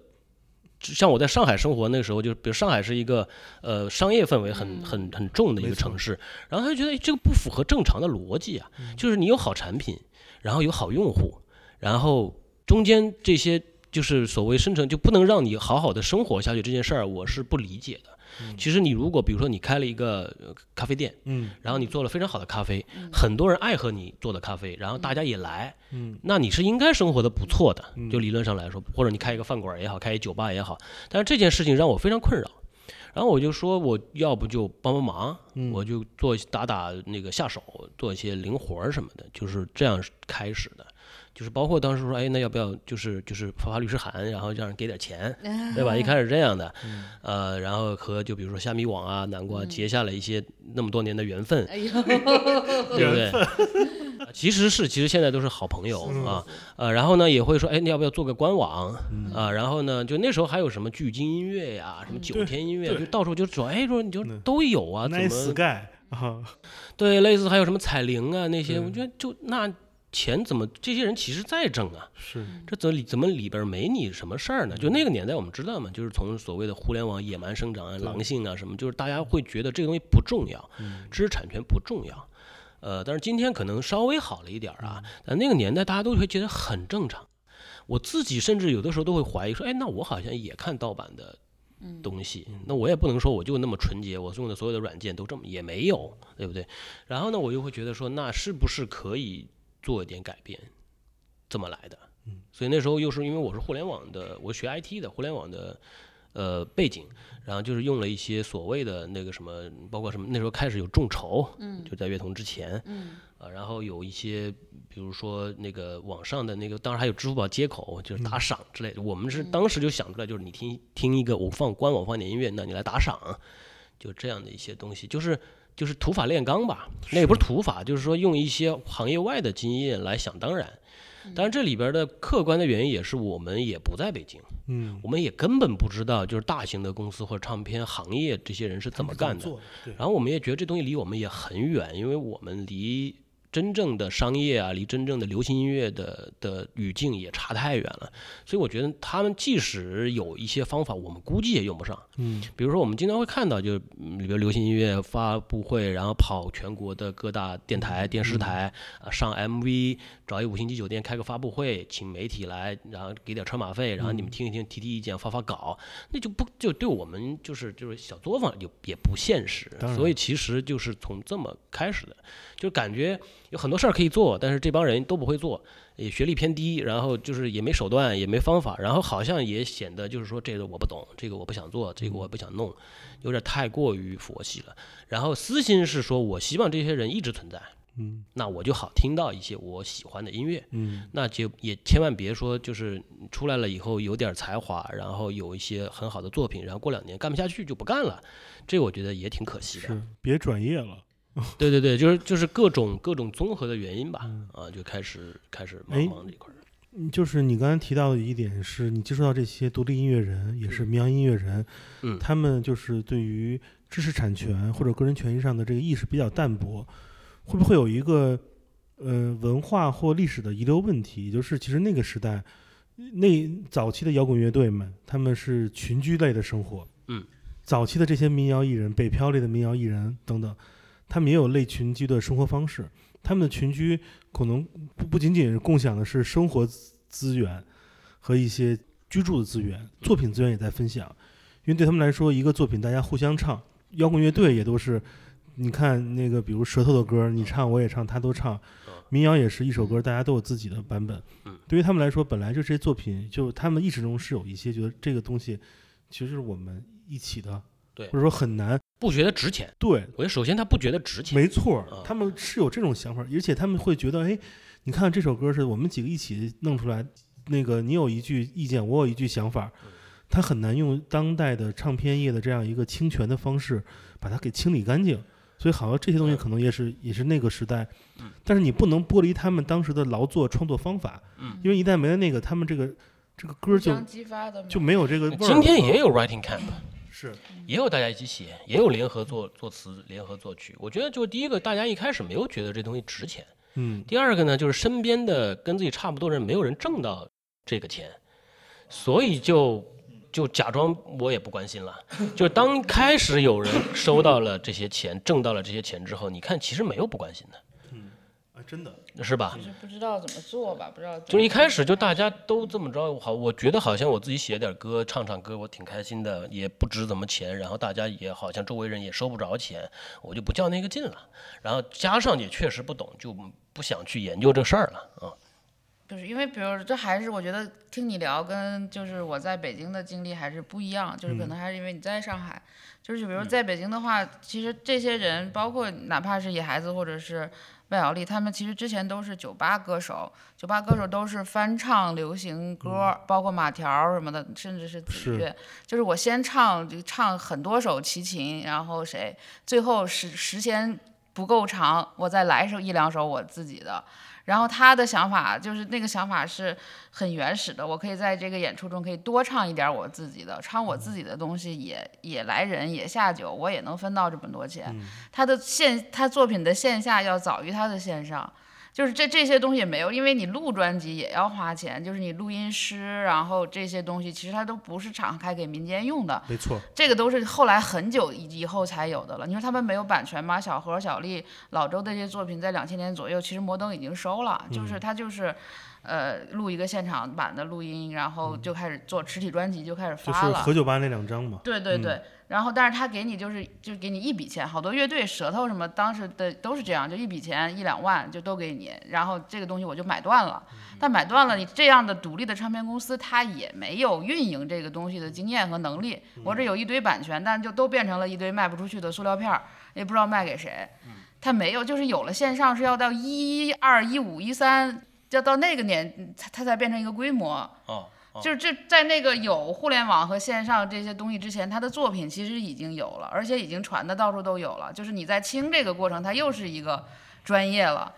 像我在上海生活那个时候，就是比如上海是一个呃商业氛围很很很重的一个城市，然后他就觉得哎这个不符合正常的逻辑啊，就是你有好产品，然后有好用户，然后中间这些就是所谓生成就不能让你好好的生活下去这件事儿，我是不理解的。其实你如果比如说你开了一个呃咖啡店，嗯。然后你做了非常好的咖啡，很多人爱喝你做的咖啡，然后大家也来，嗯。那你是应该生活的不错的嗯，就理论上来说，或者你开一个饭馆也好，开一酒吧也好，但是这件事情让我非常困扰。然后我就说，我要不就帮帮忙，嗯。我就做打打那个下手，做一些零活儿什么的，就是这样开始的。就是包括当时说，哎，那要不要就是就是发发律师函，然后让人给点钱，对吧？一开始这样的，呃，然后和就比如说虾米网啊、南瓜结下了一些那么多年的缘分，哎，对不对？啊其实是，其实现在都是好朋友啊，呃，然后呢也会说，哎，你要不要做个官网啊？然后呢，就那时候还有什么聚金音乐呀，什么九天音乐，就到处就说，哎，说你就嗯都有啊，怎么对，类似还有什么彩铃啊那些，我觉得就那钱怎么这些人其实在挣啊？是这怎么里怎么里边没你什么事儿呢？就那个年代我们知道嘛，就是从所谓的互联网野蛮生长啊、狼性啊什么，就是大家会觉得这个东西不重要，知识产权不重要。呃，但是今天可能稍微好了一点儿啊，但那个年代大家都会觉得很正常。我自己甚至有的时候都会怀疑说，哎，那我好像也看盗版的东西，那我也不能说我就那么纯洁，我用的所有的软件都这么也没有，对不对？然后呢，我就会觉得说，那是不是可以做一点改变？这么来的。嗯所以那时候又是因为我是互联网的，我学 IT 的，互联网的呃背景，然后就是用了一些所谓的那个什么，包括什么那时候开始有众筹，嗯就在乐童之前，嗯啊，然后有一些比如说那个网上的那个，当然还有支付宝接口，就是打赏之类的。我们是当时就想出来，就是你听听一个我放官网放点音乐，那你来打赏，就这样的一些东西，就是。就是土法炼钢吧，那也不是土法，就是说用一些行业外的经验来想当然。当然，这里边的客观的原因也是我们也不在北京，嗯，我们也根本不知道就是大型的公司或者唱片行业这些人是怎么干的。对，然后我们也觉得这东西离我们也很远，因为我们离真正的商业啊，离真正的流行音乐的的语境也差太远了。所以我觉得他们即使有一些方法，我们估计也用不上。嗯。比如说，我们经常会看到，就嗯里边流行音乐发布会，然后跑全国的各大电台、电视台啊，上 MV，找一五星级酒店开个发布会，请媒体来，然后给点车马费，然后你们听一听，提提意见，发发稿，那就不就对我们就是就是小作坊就也不现实所以其实就是从这么开始的，就感觉有很多事儿可以做，但是这帮人都不会做，也学历偏低，然后就是也没手段，也没方法，然后好像也显得就是说这个我不懂，这个我不想做，这个我不想弄，有点太过于佛系了。然后私心是说我希望这些人一直存在，嗯那我就好听到一些我喜欢的音乐。嗯那就也千万别说，就是出来了以后有点才华，然后有一些很好的作品，然后过两年干不下去就不干了，这个我觉得也挺可惜的。是别转业了。对对对，就是就是各种各种综合的原因吧，啊，就开始开始忙哎忙这一块儿。嗯就是你刚才提到的一点是，你接触到这些独立音乐人，也是民谣音乐人，嗯他们就是对于知识产权或者个人权益上的这个意识比较淡薄，会不会有一个呃文化或历史的遗留问题？也就是其实那个时代，那早期的摇滚乐队们，他们是群居类的生活，嗯，早期的这些民谣艺人，北漂类的民谣艺人等等，他们也有类群居的生活方式，他们的群居可能不不仅仅是共享的是生活资资源和一些居住的资源，作品资源也在分享。因为对他们来说，一个作品大家互相唱，摇滚乐队也都是你看那个，比如舌头的歌，你唱我也唱，他都唱。民谣也是一首歌，大家都有自己的版本。对于他们来说，本来就这些作品，就他们意识中是有一些觉得这个东西其实是我们一起的，对，或者说很难，不觉得值钱。对，我觉得首先他不觉得值钱，没错，他们是有这种想法，而且他们会觉得，哎，你看这首歌是我们几个一起弄出来，那个你有一句意见，我有一句想法，他很难用当代的唱片业的这样一个侵权的方式把它给清理干净。所以，好像这些东西可能也是也是那个时代，但是你不能剥离他们当时的劳作创作方法，因为一旦没了那个，他们这个这个歌就就没有这个味儿。今天也有 writing camp，是也有大家一起写，也有联合作作词、联合作曲。我觉得，就第一个，大家一开始没有觉得这东西值钱，嗯。第二个呢，就是身边的跟自己差不多人，没有人挣到这个钱，所以就。就假装我也不关心了。就当开始有人收到了这些钱，挣到了这些钱之后，你看其实没有不关心的。嗯，啊，真的是吧？就是不知道怎么做吧，不知道。就一开始就大家都这么着，好，我觉得好像我自己写点歌，唱唱歌，我挺开心的，也不值怎么钱。然后大家也好像周围人也收不着钱，我就不较那个劲了。然后加上也确实不懂，就不想去研究这事儿了啊。就是因为，比如这还是我觉得听你聊，跟就是我在北京的经历还是不一样。就是可能还是因为你在上海，就是比如在北京的话，其实这些人，包括哪怕是野孩子或者是万晓利，他们其实之前都是酒吧歌手，酒吧歌手都是翻唱流行歌，包括马条什么的，甚至是子越。就是我先唱就唱很多首齐秦，然后谁，最后时时间不够长，我再来一首一两首我自己的。然后他的想法就是那个想法是很原始的，我可以在这个演出中可以多唱一点我自己的，唱我自己的东西也也来人也下酒，我也能分到这么多钱。他的线他作品的线下要早于他的线上。就是这这些东西也没有，因为你录专辑也要花钱，就是你录音师，然后这些东西其实它都不是敞开给民间用的。没错，这个都是后来很久以后才有的了。你说他们没有版权吗？小何、小丽、老周的这些作品在两千年左右，其实摩登已经收了，就是他就是，呃，录一个现场版的录音，然后就开始做实体专辑，就开始发了。就是何九八那两张嘛。对对对。然后，但是他给你就是就是给你一笔钱，好多乐队舌头什么当时的都是这样，就一笔钱一两万就都给你，然后这个东西我就买断了。但买断了，你这样的独立的唱片公司，他也没有运营这个东西的经验和能力。我这有一堆版权，但就都变成了一堆卖不出去的塑料片儿，也不知道卖给谁。他没有，就是有了线上是要到一二一五一三，要到那个年，他他才变成一个规模。哦。就是这在那个有互联网和线上这些东西之前，他的作品其实已经有了，而且已经传的到处都有了。就是你在清这个过程，它又是一个专业了，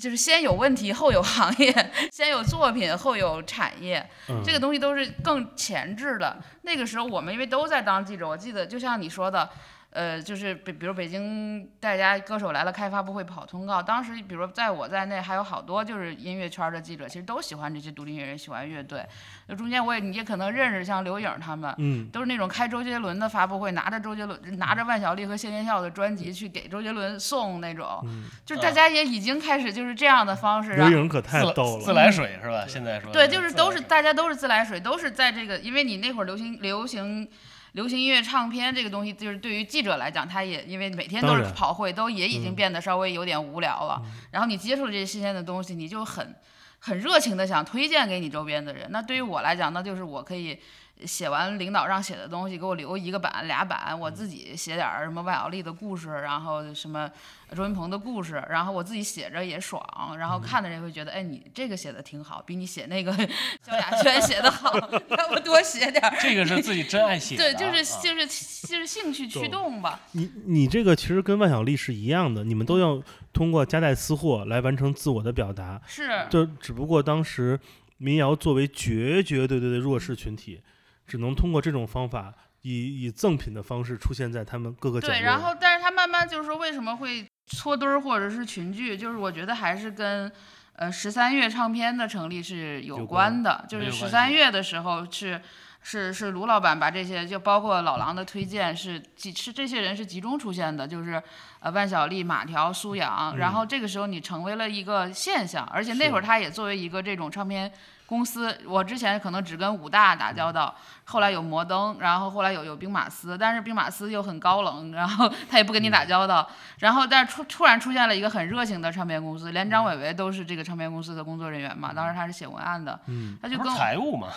就是先有问题后有行业，先有作品后有产业，这个东西都是更前置的。那个时候我们因为都在当记者，我记得就像你说的。呃，就是比比如北京大家歌手来了开发布会跑通告，当时比如在我在内还有好多就是音乐圈的记者，其实都喜欢这些独立音乐人，喜欢乐队。那中间我也你也可能认识像刘颖他们，嗯，都是那种开周杰伦的发布会，拿着周杰伦拿着万晓利和谢天笑的专辑去给周杰伦送那种，就大家也已经开始就是这样的方式。刘颖可太逗了，自来水是吧？现在说对，就是都是大家都是自来水，都是在这个，因为你那会儿流行流行。流行音乐唱片这个东西，就是对于记者来讲，他也因为每天都是跑会，都也已经变得稍微有点无聊了。然后你接触了这些新鲜的东西，你就很很热情的想推荐给你周边的人。那对于我来讲，那就是我可以。写完领导让写的东西，给我留一个版俩版，我自己写点什么万晓利的故事，然后什么周云鹏的故事，然后我自己写着也爽，然后看的人会觉得，哎，你这个写的挺好，比你写那个 萧亚轩写的好，要不多写点。这个是自己真爱写的。对，就是就是就是兴趣驱动吧。你你这个其实跟万晓利是一样的，你们都要通过夹带私货来完成自我的表达。是。就只不过当时民谣作为绝绝对对的弱势群体。只能通过这种方法，以以赠品的方式出现在他们各个角落。对，然后，但是他慢慢就是说，为什么会搓堆儿或者是群聚？就是我觉得还是跟，呃，十三月唱片的成立是有关的。就是十三月的时候是是是卢老板把这些，就包括老狼的推荐是集是这些人是集中出现的，就是呃万晓利、马条、苏阳。然后这个时候你成为了一个现象，而且那会儿他也作为一个这种唱片。公司，我之前可能只跟武大打交道，后来有摩登，然后后来有有兵马司，但是兵马司又很高冷，然后 他也不跟你打交道，然后但是突突然出现了一个很热情的唱片公司，连张伟伟都是这个唱片公司的工作人员嘛，当时他是写文案的，嗯他就跟我财务嘛，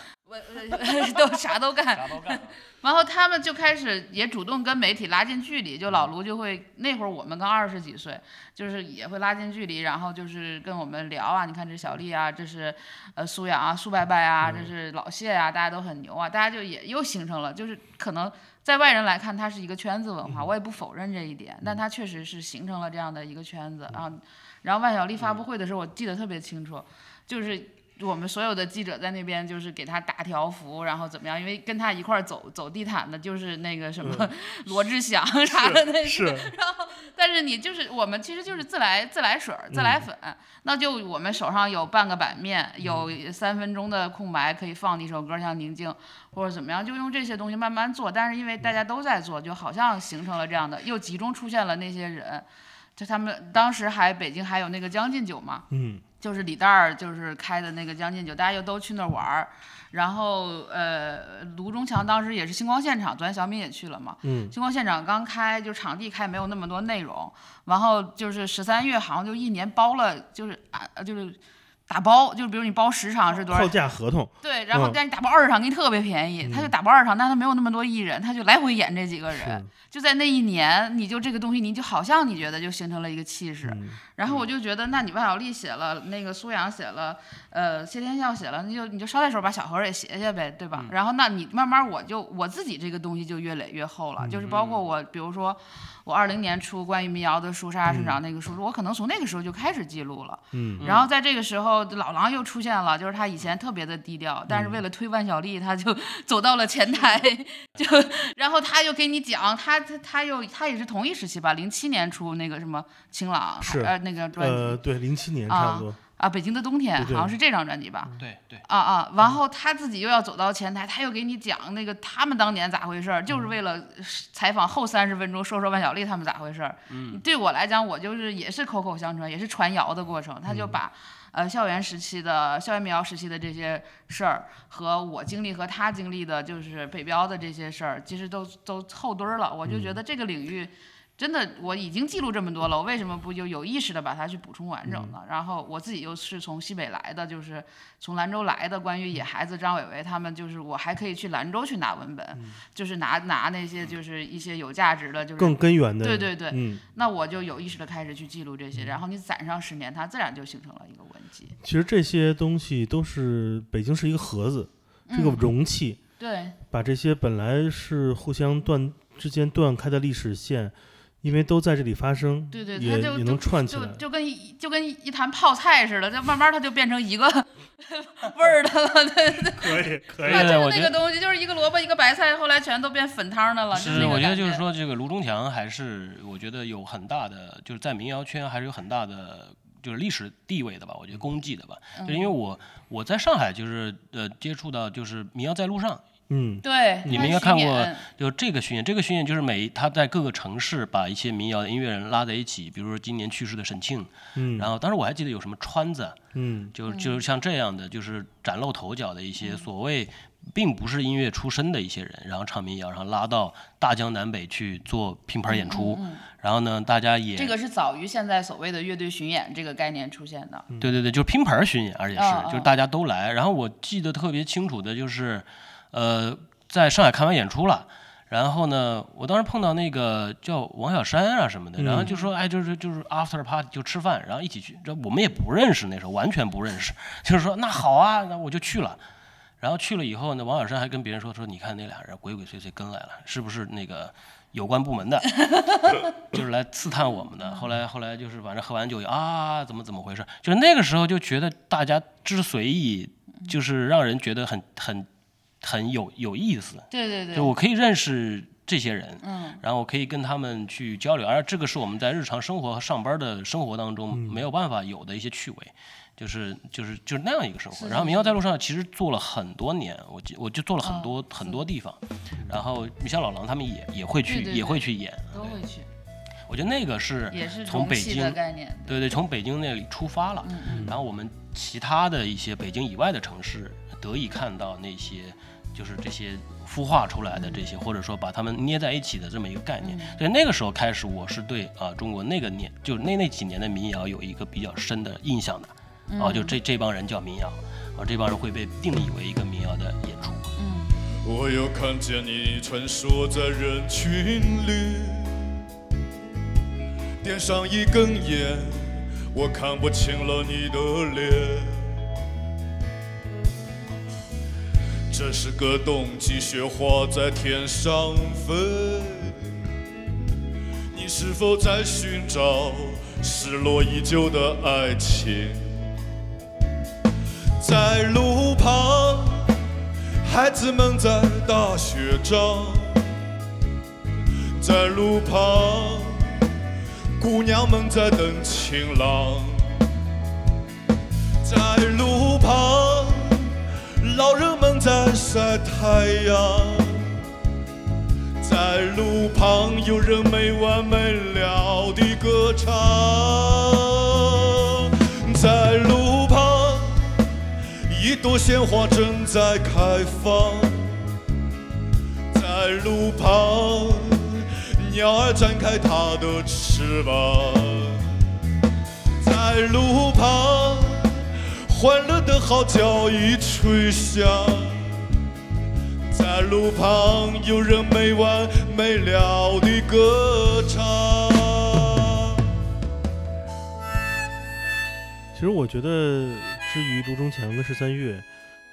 都啥都干，啥都干。然后他们就开始也主动跟媒体拉近距离，就老卢就会那会儿我们刚二十几岁，就是也会拉近距离，然后就是跟我们聊啊，你看这是小丽啊，这是呃苏阳啊、苏伯伯啊，这是老谢啊，大家都很牛啊，大家就也又形成了，就是可能在外人来看它是一个圈子文化，我也不否认这一点，但它确实是形成了这样的一个圈子啊。然后万晓利发布会的时候，我记得特别清楚，就是。我们所有的记者在那边就是给他打条幅，然后怎么样？因为跟他一块儿走走地毯的，就是那个什么罗志祥啥的那个。嗯是然后，但是你就是我们其实就是自来自来水儿、自来粉，那就我们手上有半个版面，有三分钟的空白可以放一首歌，像《宁静》或者怎么样，就用这些东西慢慢做。但是因为大家都在做，就好像形成了这样的，又集中出现了那些人。就他们当时还北京还有那个将进酒嘛，嗯就是李诞儿就是开的那个将进酒，大家又都去那儿玩儿。然后呃，卢中强当时也是星光现场，昨天小敏也去了嘛。嗯星光现场刚开，就场地开没有那么多内容，然后就是十三月好像就一年包了，就是啊就是打包，就比如你包十场是多少报？价合同，对，然后嗯但你打包二十场给你特别便宜，他就打包二十场，但他没有那么多艺人，他就来回演这几个人，就在那一年，你就这个东西，你就好像你觉得就形成了一个气势。嗯然后我就觉得，那你万晓利写了，那个苏阳写了，呃，谢天笑写了，你就你就捎带手把小何也写写呗，对吧？然后那你慢慢我就我自己这个东西就越垒越厚了，就是包括我，比如说我二零年出关于民谣的书《沙沙生长》那个书，我可能从那个时候就开始记录了。嗯。然后在这个时候，老狼又出现了，就是他以前特别的低调，但是为了推万晓利，他就走到了前台，就然后他又给你讲，他他他又他也是同一时期吧，零七年出那个什么晴朗，是呃那个专辑。呃，对，零七年差不多，啊，北京的冬天好像是这张专辑吧？对对，啊啊，然后他自己又要走到前台，他又给你讲那个他们当年咋回事儿，就是为了采访后三十分钟说说万晓利他们咋回事儿。嗯，对我来讲，我就是也是口口相传，也是传谣的过程。他就把呃校园时期的校园民谣时期的这些事儿和我经历和他经历的，就是北漂的这些事儿，其实都都凑堆儿了。我就觉得这个领域。真的，我已经记录这么多了，我为什么不就有意识的把它去补充完整呢？然后我自己又是从西北来的，就是从兰州来的，关于野孩子张伟伟他们，就是我还可以去兰州去拿文本，就是拿拿那些就是一些有价值的，就是更根源的，对对对。嗯，那我就有意识的开始去记录这些，然后你攒上十年，它自然就形成了一个文集。其实这些东西都是北京是一个盒子，这个嗯容器，对，把这些本来是互相断之间断开的历史线，因为都在这里发生，对对，也它就也能串起来。就跟一就跟一坛泡菜似的，就慢慢它就变成一个 味儿的了，对对对。可以可啊，就是那个东西，就是一个萝卜一个白菜，后来全都变粉汤的了。就是我觉得就是说，这个卢中强还是我觉得有很大的，就是在民谣圈还是有很大的就是历史地位的吧，我觉得功绩的吧。就因为我我在上海就是呃接触到就是民谣在路上，嗯。对，你们应该看过就这个巡演，这个巡演就是每他在各个城市把一些民谣的音乐人拉在一起，比如说今年去世的沈庆，嗯，然后当时我还记得有什么川子，嗯。就就是像这样的，就是崭露头角的一些所谓并不是音乐出身的一些人，然后唱民谣，然后拉到大江南北去做拼盘演出，然后呢，大家也这个是早于现在所谓的乐队巡演这个概念出现的。对对对，就是拼盘巡演，而且是、就是大家都来。然后我记得特别清楚的就是，呃，在上海看完演出了。然后呢，我当时碰到那个叫王小山啊什么的，然后就说，哎，就是就是 after party 就吃饭，然后一起去，这我们也不认识，那时候完全不认识，就是说那好啊，那我就去了。然后去了以后呢，王小山还跟别人说说，你看那俩人鬼鬼祟祟跟来了，是不是那个有关部门的，就是来刺探我们的。后来后来就是反正喝完酒啊，怎么怎么回事？就是那个时候就觉得大家之随意，就是让人觉得很很很有有意思。对对对，就我可以认识这些人，嗯，然后我可以跟他们去交流，而这个是我们在日常生活和上班的生活当中没有办法有的一些趣味。就是就是就是那样一个生活，是然后民谣在路上其实做了很多年，我就我就做了很多、很多地方，然后你像老狼他们也也会去对对对也会去演，都会去。我觉得那个是也是从北京容器的，概念。对对，从北京那里出发了，然后我们其他的一些北京以外的城市得以看到那些就是这些孵化出来的这些，或者说把它们捏在一起的这么一个概念。所以那个时候开始，我是对啊、中国那个年就那那几年的民谣有一个比较深的印象的。啊，就这这帮人叫民谣，啊，这帮人会被定义为一个民谣的演出。我又看见你穿梭在人群里，点上一根烟，我看不清了你的脸。这是个冬季，雪花在天上飞。你是否在寻找失落已久的爱情？在路旁。孩子们在打雪仗，在路旁，姑娘们在等情郎，在路旁，老人们在晒太阳，在路旁，有人没完没了地歌唱，在路旁。一朵鲜花正在开放，在路旁，鸟儿展开它的翅膀，在路旁，欢乐的号角已吹响，在路旁，有人没完没了的歌唱。其实我觉得，至于卢中强跟十三月，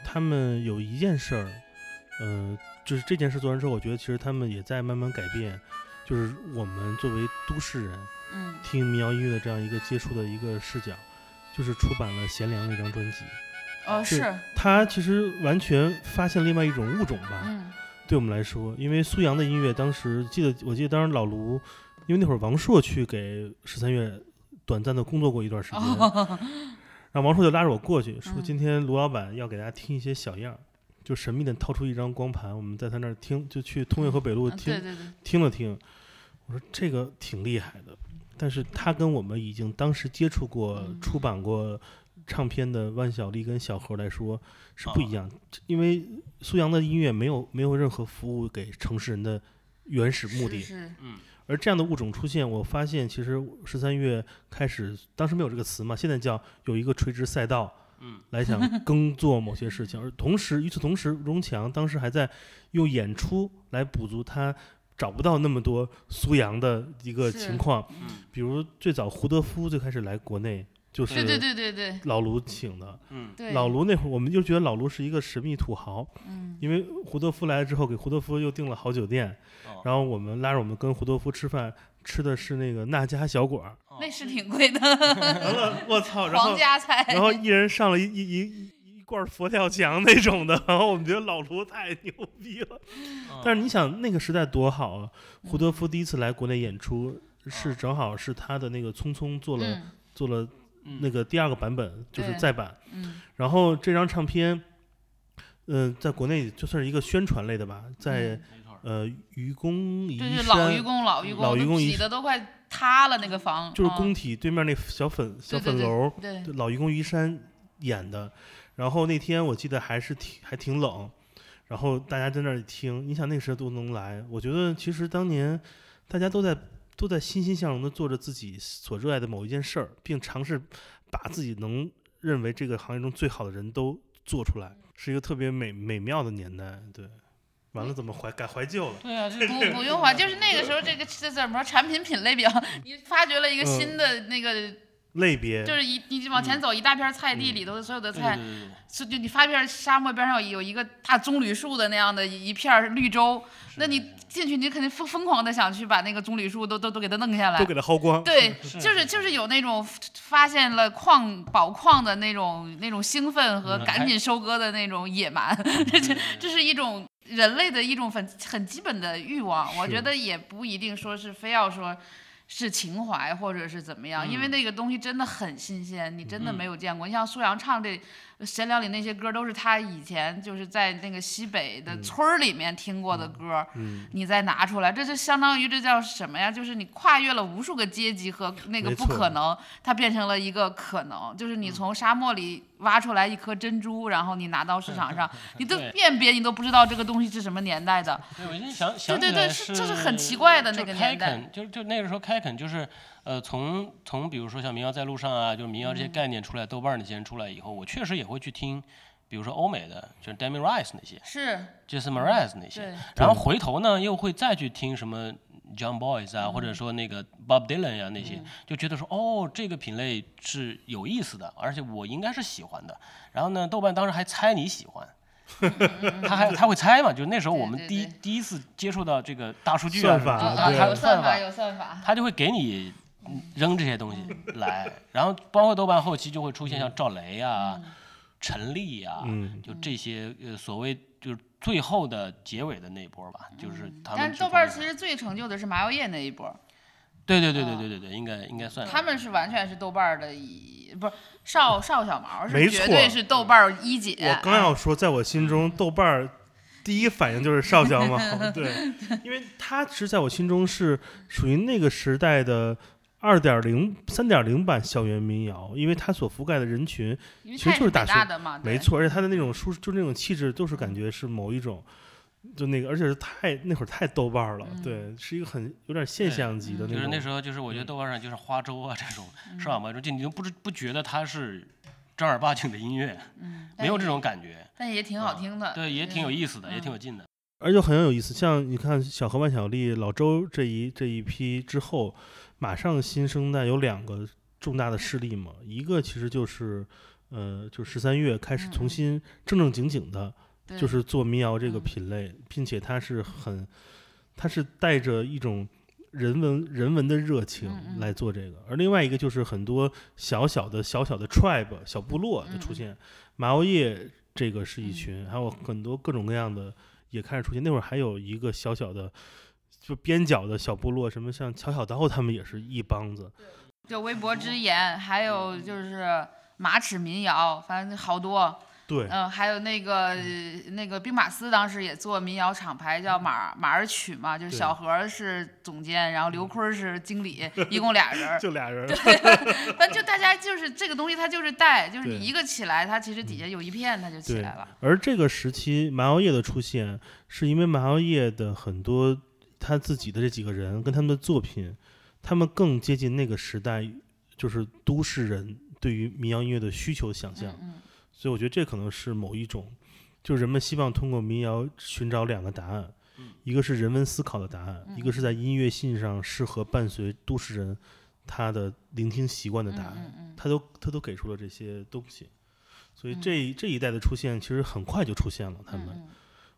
他们有一件事儿，呃，就是这件事做完之后，我觉得其实他们也在慢慢改变，就是我们作为都市人，嗯听民谣音乐的这样一个接触的一个视角，就是出版了《贤良》那张专辑，哦是。他其实完全发现另外一种物种吧，嗯。对我们来说，因为苏阳的音乐，当时记得，我记得当时老卢，因为那会儿王朔去给十三月短暂的工作过一段时间，然后王朔就拉着我过去，说嗯今天卢老板要给大家听一些小样儿，就神秘的掏出一张光盘，我们在他那儿听，就去通惠河北路嗯听、听了听，我说这个挺厉害的，但是他跟我们已经当时接触过、嗯。出版过唱片的万晓利跟小何来说是不一啊。样，因为苏阳的音乐没有没有任何服务给城市人的原始目的，是是。而这样的物种出现，我发现其实十三月开始当时没有这个词嘛，现在叫有一个垂直赛道。嗯，来想耕作某些事情，而同时与此同时，荣强当时还在用演出来补足他找不到那么多苏阳的一个情况，嗯比如最早胡德夫最开始来国内就是对对对对。对老卢请的，嗯对。老卢那会儿我们就觉得老卢是一个神秘土豪，嗯。因为胡德夫来了之后给胡德夫又订了好酒店，哦然后我们拉着我们跟胡德夫吃饭，吃的是那个那家小馆儿，那是挺贵的完了我操，然后皇家菜，然后一人上了一一一罐佛跳墙那种的，然后我们觉得老卢太牛逼了。但是你想那个时代多好啊！胡德夫第一次来国内演出，是正好是他的那个《匆匆》做了、嗯做了嗯那个第二个版本，就是再版。嗯然后这张唱片，嗯、在国内就算是一个宣传类的吧，在、嗯呃愚公移就是老山愚公老愚公，老愚公移挤得都快塌了那个房，就是嗯工体对面那小粉小对对对粉楼，对对老愚公移山演的。然后那天我记得还是挺还挺冷，然后大家在那儿听，你想那个时候都能来，我觉得其实当年大家都在都在欣欣向荣的做着自己所热爱的某一件事儿，并尝试把自己能认为这个行业中最好的人都做出来，是一个特别美美妙的年代。对，完了怎么怀改怀旧了？对啊，就不不用怀，就是那个时候这个这怎么说产品品类比较，你发掘了一个嗯新的那个，类别就是一你往前走一大片菜地里头所有的菜是就你发现沙漠边上有有一个大棕榈树的那样的一片绿洲，那你进去你肯定疯疯狂的想去把那个棕榈树都都都给它弄下来都。给它薅光。对，就是就是有那种发现了矿宝矿的那种那种兴奋和嗯赶紧收割的那种野蛮，这这这是一种人类的一种很很基本的欲望。我觉得也不一定说是非要说。是情怀或者是怎么样，因为嗯那个东西真的很新鲜，你真的嗯没有见过。你像苏阳唱这闲聊里那些歌都是他以前就是在那个西北的村儿里面听过的歌，嗯，你再拿出来，这就相当于这叫什么呀？就是你跨越了无数个阶级和那个不可能，它变成了一个可能。就是你从沙漠里挖出来一颗珍珠，然后你拿到市场上，你都辨别你都不知道这个东西是什么年代的。对，我现在想想对对对是这是很奇怪的那个年代，就就那个时候开垦就是，呃，从从比如说像民谣在路上啊，就是民谣这嗯些概念出来，豆瓣儿那些人出来以后，我确实也会去听，比如说欧美的，就是 Demi Rice 那些是，，Jason Mraz 那些，对，然后回头呢又会再去听什么 John Boys 啊，或者说那个 Bob Dylan 呀、那些，就觉得说哦，这个品类是有意思的，而且我应该是喜欢的。然后呢，豆瓣当时还猜你喜欢。他还他会猜嘛？就那时候我们第一第一次接触到这个大数据啊算法，他啊啊有算法，有算法。他就会给你扔这些东西来，然后包括豆瓣后期就会出现像赵雷啊、陈粒啊，嗯。就这些呃所谓就是最后的结尾的那一波吧，就是他们但豆瓣其实最成就的是麻油叶那一波，对对对对啊对对对，应该应该算他们是完全是豆瓣儿的一，不是邵邵小毛是绝对是豆瓣儿一姐。我刚要说，在我心中，豆瓣儿第一反应就是邵小毛，对，因为他其实在我心中是属于那个时代的二点零、三点零版校园民谣，因为它所覆盖的人群其实就是大学。没错，而且它的那种舒，就那种气质，都是感觉是某一种，就那个，而且是太那会儿太豆瓣儿了，对，是一个很有点现象级的那种。就是那时候就是我觉得豆瓣上就是花粥啊这种上网吧中，就你都不知不觉得它是正儿八经的音乐，嗯，没有这种感觉，但也挺好听的。对，也挺有嗯意思的，也挺有嗯劲的。而且很有意思，像你看小河万晓利、老周这一这一批之后，马上新生代有两个重大的势力嘛，一个其实就是，呃，就十三月开始重新正正经经的，对。就是做民谣这个嗯。品类，并且它是很，它是带着一种人文人文的热情来做这个，而另外一个就是很多小小的小小的 tribe 小部落的出现，麻油叶这个是一嗯。群，还有很多各种各样的也开始出现。那会儿还有一个小小的就边角的小部落，什么像乔小刀他们也是一帮子，就微博之言，还有就是马齿民谣，反正好多。对，嗯，还有那个那个兵马司当时也做民谣厂牌，叫马马儿曲嘛，就是小何是总监，然后刘坤是经理，一共俩人儿。就俩人，对，反正就大家就是这个东西，它就是带，就是你一个起来，它其实底下有一片，它就起来了。而这个时期麻药业的出现，是因为麻药业的很多他自己的这几个人跟他们的作品，他们更接近那个时代，就是都市人对于民谣音乐的需求想象。嗯所以我觉得这可能是某一种，就是人们希望通过民谣寻找两个答案，一个是人文思考的答案，一个是在音乐性上适合伴随都市人他的聆听习惯的答案，他都他都给出了这些东西。所以嗯这、这一代的出现，其实很快就出现了。他们，嗯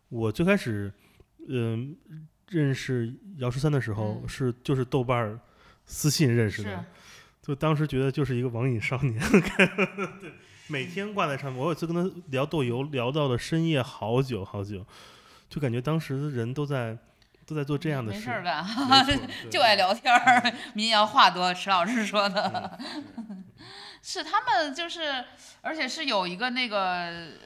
我最开始，嗯、认识姚十三的时候，嗯是就是豆瓣儿私信认识的，就当时觉得就是一个网瘾少年，对，每天挂在上面。我有一次跟他聊豆油，聊到了深夜好久好久，就感觉当时的人都在都在做这样的事没事，干，没错 对就爱聊天儿，民谣话多，池老师说的。嗯是他们就是，而且是有一个那个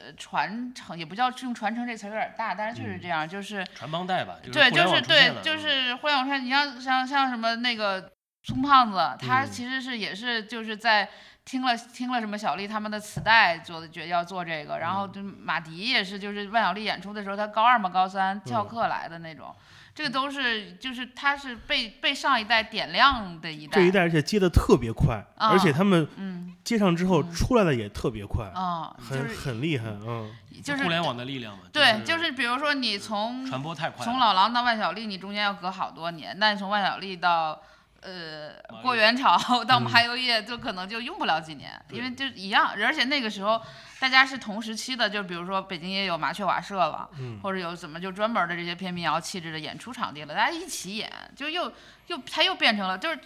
呃传承，也不叫用传承这词儿有点大，但是确实这样，就是传帮带吧，对，就是对就是互联网上，你像像像什么那个宋胖子，他嗯。其实是也是就是在听了听了什么小丽他们的磁带做的，觉得要做这个，然嗯。后就马迪也是就是万晓利演出的时候，他高二嘛高三翘嗯。课来的那种，这个都是就是他是被被上一代点亮的一代，这一代而且接的特别快，啊而且他们嗯。接上之后嗯。出来的也特别快，啊，就很是很厉害，嗯，就是互联网的力量嘛，对，就是比如说你从传播太快，从老狼到万晓利，你中间要隔好多年，但是从万晓利到呃过元朝到嗯麻油叶，就可能就用不了几年，因为就一样，而且那个时候大家是同时期的，就比如说北京也有麻雀瓦舍了，嗯或者有怎么就专门的这些偏民谣气质的演出场地了，大家一起演，就又又它又变成了就是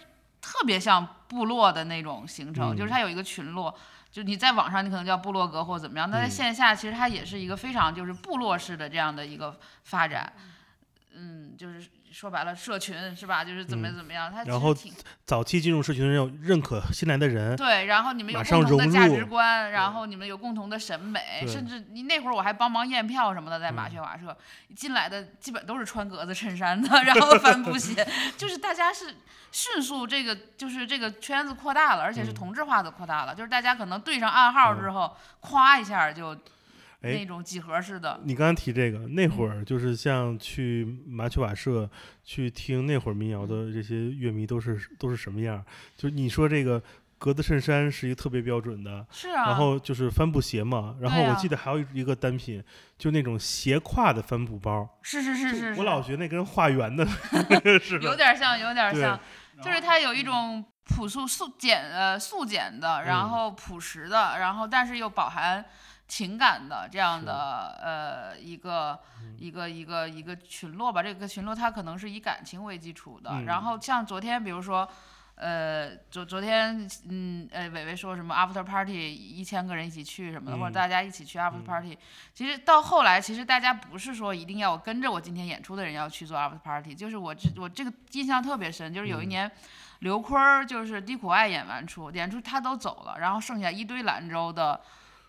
特别像部落的那种形成，就是嗯它有一个群落。就你在网上，你可能叫部落格或者怎么样，但在嗯线下其实它也是一个非常就是部落式的这样的一个发展。嗯，就是说白了，社群是吧？就是怎么嗯怎么样，他其然后实早期进入社群的人要认可新来的人，对，然后你们有共同的价值观，然后你们有共同的审美，甚至你那会儿我还帮忙验票什么的，在马嗯雀瓦舍、进来的基本都是穿格子衬衫的，然后 帆布鞋，就是大家是迅速这个就是这个圈子扩大了，而且是嗯同质化的扩大了，就是大家可能对上暗号之后，咵一下就哎那种几何式的，你刚刚提这个，那会嗯儿就是像去麻雀瓦舍去听那会儿民谣嗯的这些乐迷都是都是什么样儿？就你说这个格子衬衫是一个特别标准的，是啊，然后就是帆布鞋嘛，然后我记得还有一个单品，就那种斜挎的帆布包，是是是是，我老觉得那跟画圆的 似有。点像，有点像。就是它有一种朴素素简呃素简的，然嗯后朴实的，然后但是又饱含情感的这样的呃一个嗯一个一个一个群落吧。这个群落它可能是以感情为基础的。嗯然后像昨天，比如说。呃，昨昨天，嗯，呃，伟伟说什么 after party 一千个人一起去什么的，或者嗯大家一起去 after 嗯 party，、其实到后来，其实大家不是说一定要我跟着我今天演出的人要去做 after party，就是我这我这个印象特别深，就是有一嗯年刘坤儿就是低苦爱演完出，演出他都走了，然后剩下一堆兰州的。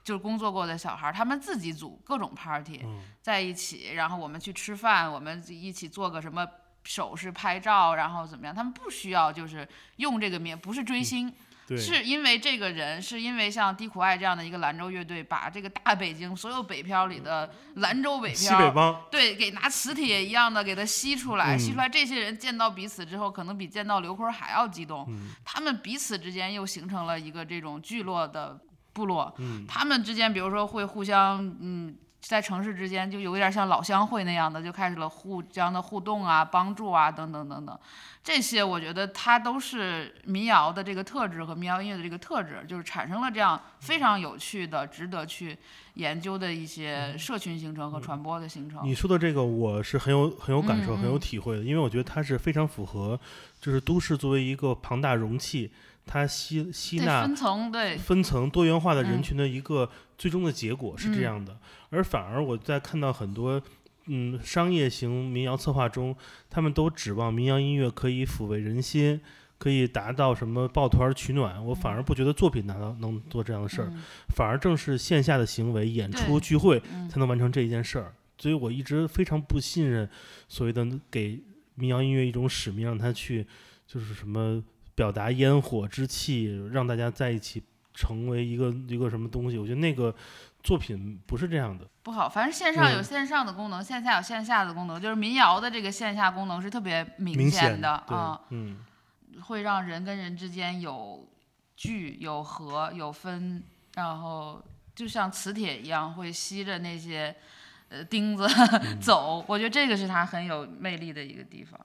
就是工作过的小孩儿，他们自己组各种 party 嗯。在一起，然后我们去吃饭，我们一起做个什么首饰拍照，然后怎么样？他们不需要就是用这个名，不是追星，对，是因为这个人，是因为像低苦爱这样的一个兰州乐队，把这个大北京所有北漂里的兰州北漂，帮，对，给拿磁铁一样的给它吸出来，吸嗯。出来，这些人见到彼此之后，可能比见到刘坤还要激动，嗯。他们彼此之间又形成了一个这种聚落的部落，嗯他们之间，比如说会互相，嗯，在城市之间就有一点像老乡会那样的，就开始了互相的互动啊、帮助啊，等等等等。这些我觉得它都是民谣的这个特质和民谣音乐的这个特质，就是产生了这样非常有趣的、值得去研究的一些社群形成和传播的形成。你说的这个我是很有很有感受、嗯很有嗯体会的，因为我觉得它是非常符合，就是都市作为一个庞大容器，它吸吸纳分层，对，分层多元化的人嗯群的一个最终的结果是这嗯样的，而反而我在看到很多。嗯，商业型民谣策划中，他们都指望民谣音乐可以抚慰人心，可以达到什么抱团取暖。我反而不觉得作品达到能做这样的事儿，嗯反而正是线下的行为、演出、聚会嗯才能完成这一件事儿。所以我一直非常不信任所谓的给民谣音乐一种使命，让它去就是什么表达烟火之气，让大家在一起成为一个一个什么东西。我觉得那个作品不是这样的。不好，反正线上有嗯线上的功能，线下有线下的功能，就是民谣的这个线下功能是特别明明显的对啊。，嗯，会让人跟人之间有聚、有合、有分，然后就像磁铁一样会吸着那些呃钉子嗯 走。我觉得这个是它很有魅力的一个地方。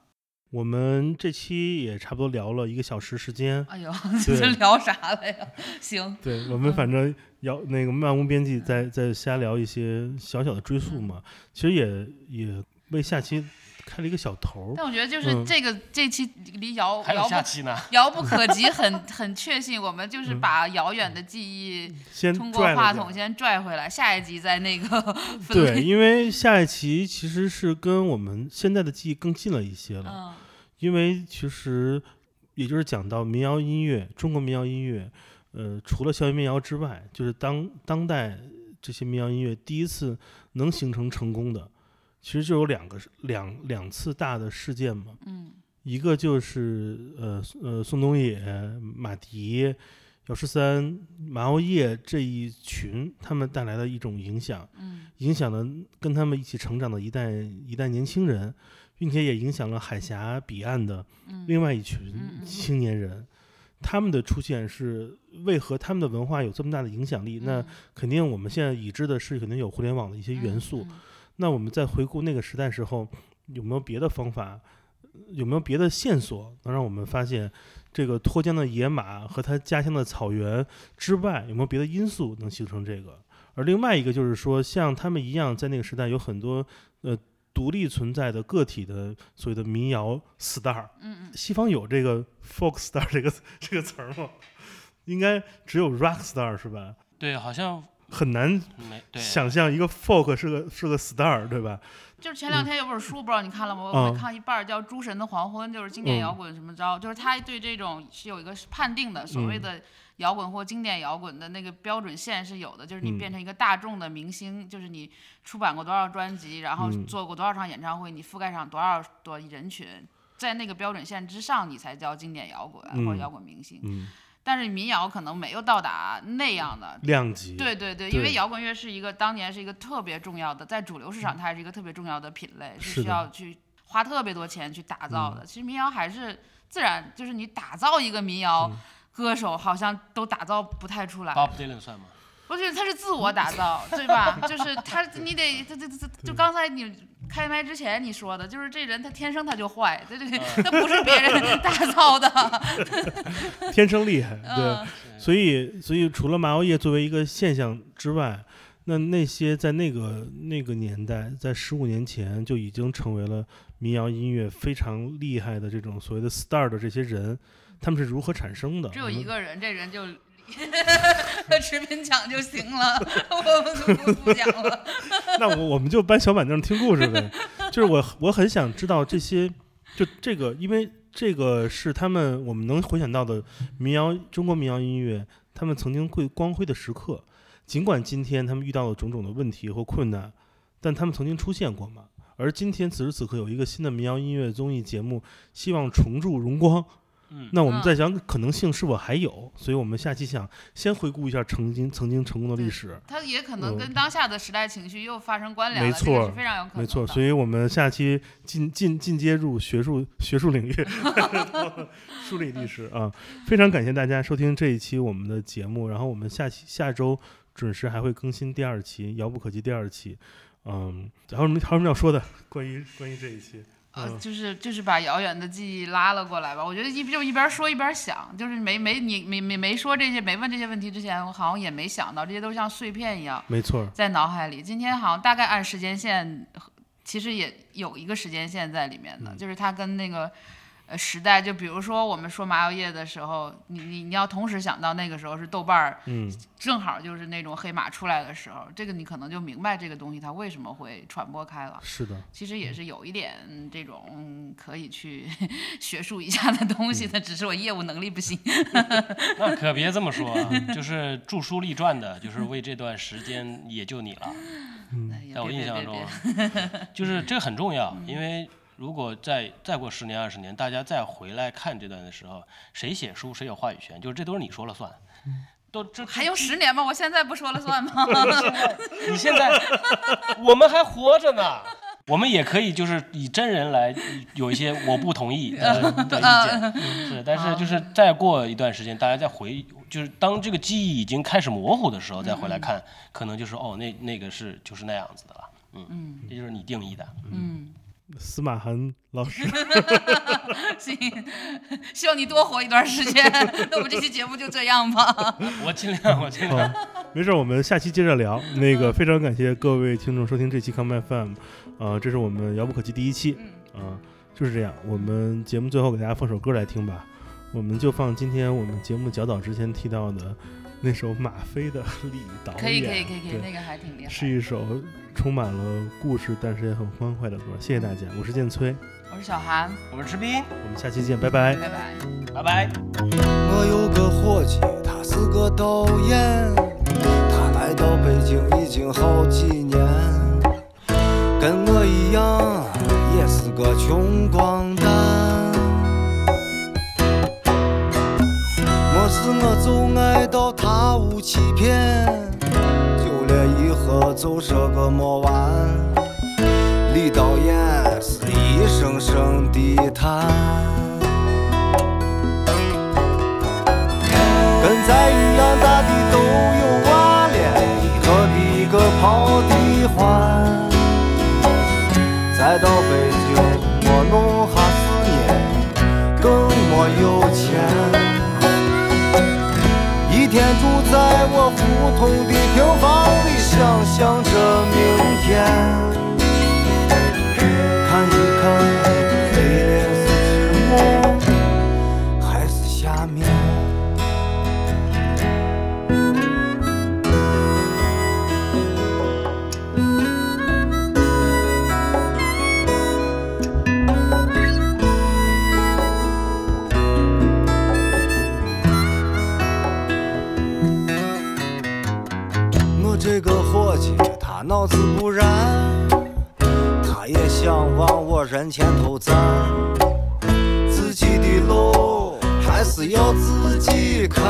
我们这期也差不多聊了一个小时时间。哎呦，对这 聊啥了呀？行，对我们反正要那个漫无边际嗯在在瞎聊一些小小的追溯嘛，其实也也为下期开了一个小头儿。但我觉得就是嗯这个、这期离遥还有遥不下期呢。遥不可及很 很确信，我们就是嗯把遥远的记忆先通过话筒先拽回来，下一集再那个分对，因为下一期其实是跟我们现在的记忆更近了一些了，嗯因为其实也就是讲到民谣音乐，中国民谣音乐，呃，除了校园民谣之外，就是当当代这些民谣音乐第一次能形成成功的，其实就有两个两两次大的事件嘛，嗯一个就是呃呃宋冬野、马迪、姚十三、马熬夜这一群他们带来的一种影响。嗯影响了跟他们一起成长的一代一代年轻人，并且也影响了海峡彼岸的嗯另外一嗯群嗯青年人。他们的出现是为何他们的文化有这么大的影响力？那嗯肯定我们现在已知的是肯定有互联网的一些元素。嗯那我们在回顾那个时代时候，有没有别的方法？有没有别的线索能让我们发现这个脱缰的野马和他家乡的草原之外，有没有别的因素能形成这个？而另外一个就是说，像他们一样，在那个时代有很多呃独立存在的个体的所谓的民谣 star。嗯嗯西方有这个 folk star 这个这个词儿吗？应该只有 rock star 是吧？对，好像很难没，想象一个 folk 是个是个 star，对吧？就是前两天有本书，不知道你看了吗？我嗯。我看一半儿，叫《诸神的黄昏》，就是经典嗯摇滚什么招，就是他对这种是有一个判定的，所谓嗯。的摇滚或经典摇滚的那个标准线是有的，就是你嗯变成一个大众的明星，就是你出版过多少专辑，然后嗯。做过多少场演唱会，你覆盖上多少多人群，在那个标准线之上，你才叫经典摇滚或者嗯摇滚明星。嗯，但是民谣可能没有到达那样的量级，对对对，因为摇滚乐是一个当年是一个特别重要的，在主流市场它还是一个特别重要的品类，是需要去花特别多钱去打造嗯的。其实民谣还是自然，就是你打造一个民谣嗯歌手，好像都打造不太出来。Bob Dylan 算吗？我觉得他是自我打造，对吧？就是他，你得，他他他，就刚才你开麦之前你说的，就是这人他天生他就坏，对对对他不是别人 打造的。天生厉害，对。嗯，所以，所以除了麻药叶作为一个现象之外，那那些在那个那个年代，在十五年前就已经成为了民谣音乐非常厉害的这种所谓的 star 的这些人，他们是如何产生的？只有一个人，这人就持平讲就行了，我们就不讲了。那我我们就搬小板凳听故事呗。就是我我很想知道这些，就这个，因为这个是他们我们能回想到的民谣中国民谣音乐，他们曾经会光辉的时刻。尽管今天他们遇到了种种的问题或困难，但他们曾经出现过嘛。而今天此时此刻有一个新的民谣音乐综艺节目，希望重铸荣光。嗯那我们在想可能性是否还有？所以我们下期想先回顾一下曾经曾经成功的历史。它也可能嗯跟当下的时代情绪又发生关联了，没错非常有可能。没错，所以我们下期进进进阶入学术学术领域，梳理历史啊！非常感谢大家收听这一期我们的节目，然后我们下期下周准时还会更新第二期《遥不可及》第二期。嗯，还有什么还有什么要说的？关于关于这一期，呃，嗯就是就是把遥远的记忆拉了过来吧。我觉得一就一边说一边想，就是没没你没没没说这些没问这些问题之前，我好像也没想到，这些都像碎片一样没错，在脑海里。今天好像大概按时间线，其实也有一个时间线在里面的，嗯就是它跟那个。呃，时代就比如说我们说麻药叶的时候，你你你要同时想到那个时候是豆瓣儿嗯，正好就是那种黑马出来的时候，这个你可能就明白这个东西它为什么会传播开了。是的，其实也是有一点这种嗯可以去 学术一下的东嗯西的，只是我业务能力不行。那可别这么说啊，就是著书立传的，就是为这段时间也就你了。也在我别别别印象中别，就是这个很重要，因为如果再再过十年二十年，大家再回来看这段的时候，谁写书谁有话语权，就是这都是你说了算。都这还用十年吗？我现在不说了算吗？你现在我们还活着呢，我们也可以就是以真人来有一些我不同意的的意见，是，但是 就是再过一段时间，大家再回，就是当这个记忆已经开始模糊的时候，再回来看，可能就是哦，那那个是就是那样子的了，嗯，嗯。这就是你定义的，嗯，司马涵老师，行，希望你多活一段时间。那我们这期节目就这样吧。我尽量，我尽量。没事儿，我们下期接着聊。那个非常感谢各位听众收听这期 Come FM，呃，这是我们遥不可及第一期，嗯，啊、就是这样。我们节目最后给大家放首歌来听吧，我们就放今天我们节目较早之前提到的那首马飞的《李导演》，可以可以可以可以，那个还挺厉害。是一首充满了故事，但是也很欢快的歌。谢谢大家，我是建崔，我是小韩，我是吃冰，我们下期见，拜拜。拜拜。拜拜。我有个伙计，他是个导演，他来到北京已经好几年，跟我一样也是个穷光蛋。没事我就爱无欺骗，就连一喝就是个没完。李导演是一声声的叹。人前头站，自己的路还是要自己看。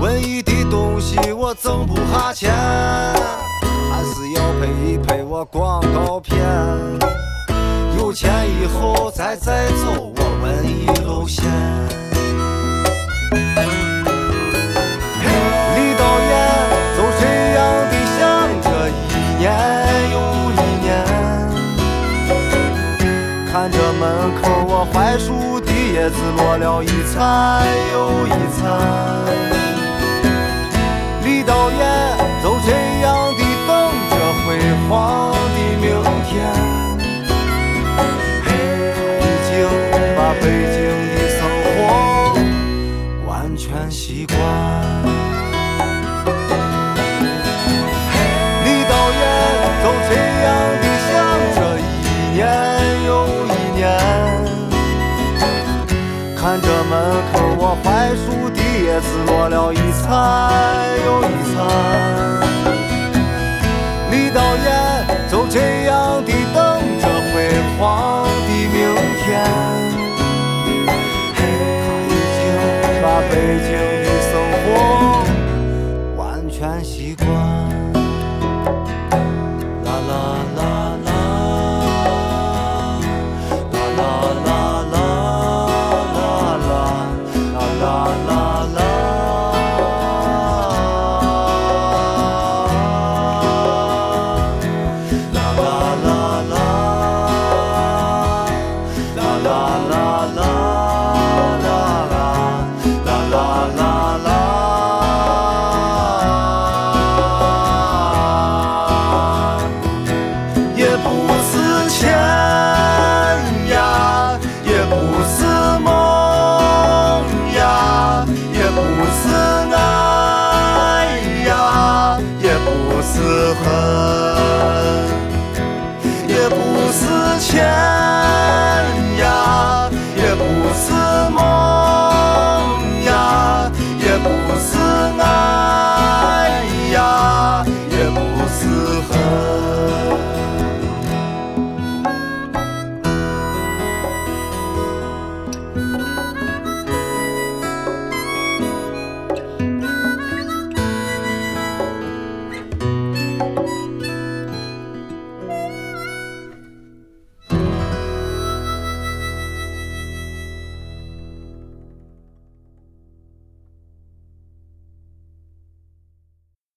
文艺的东西我挣不下钱，还是要拍一拍我广告片。有钱以后再再走叶子落了一餐又一餐。李导演，就这样的等着辉煌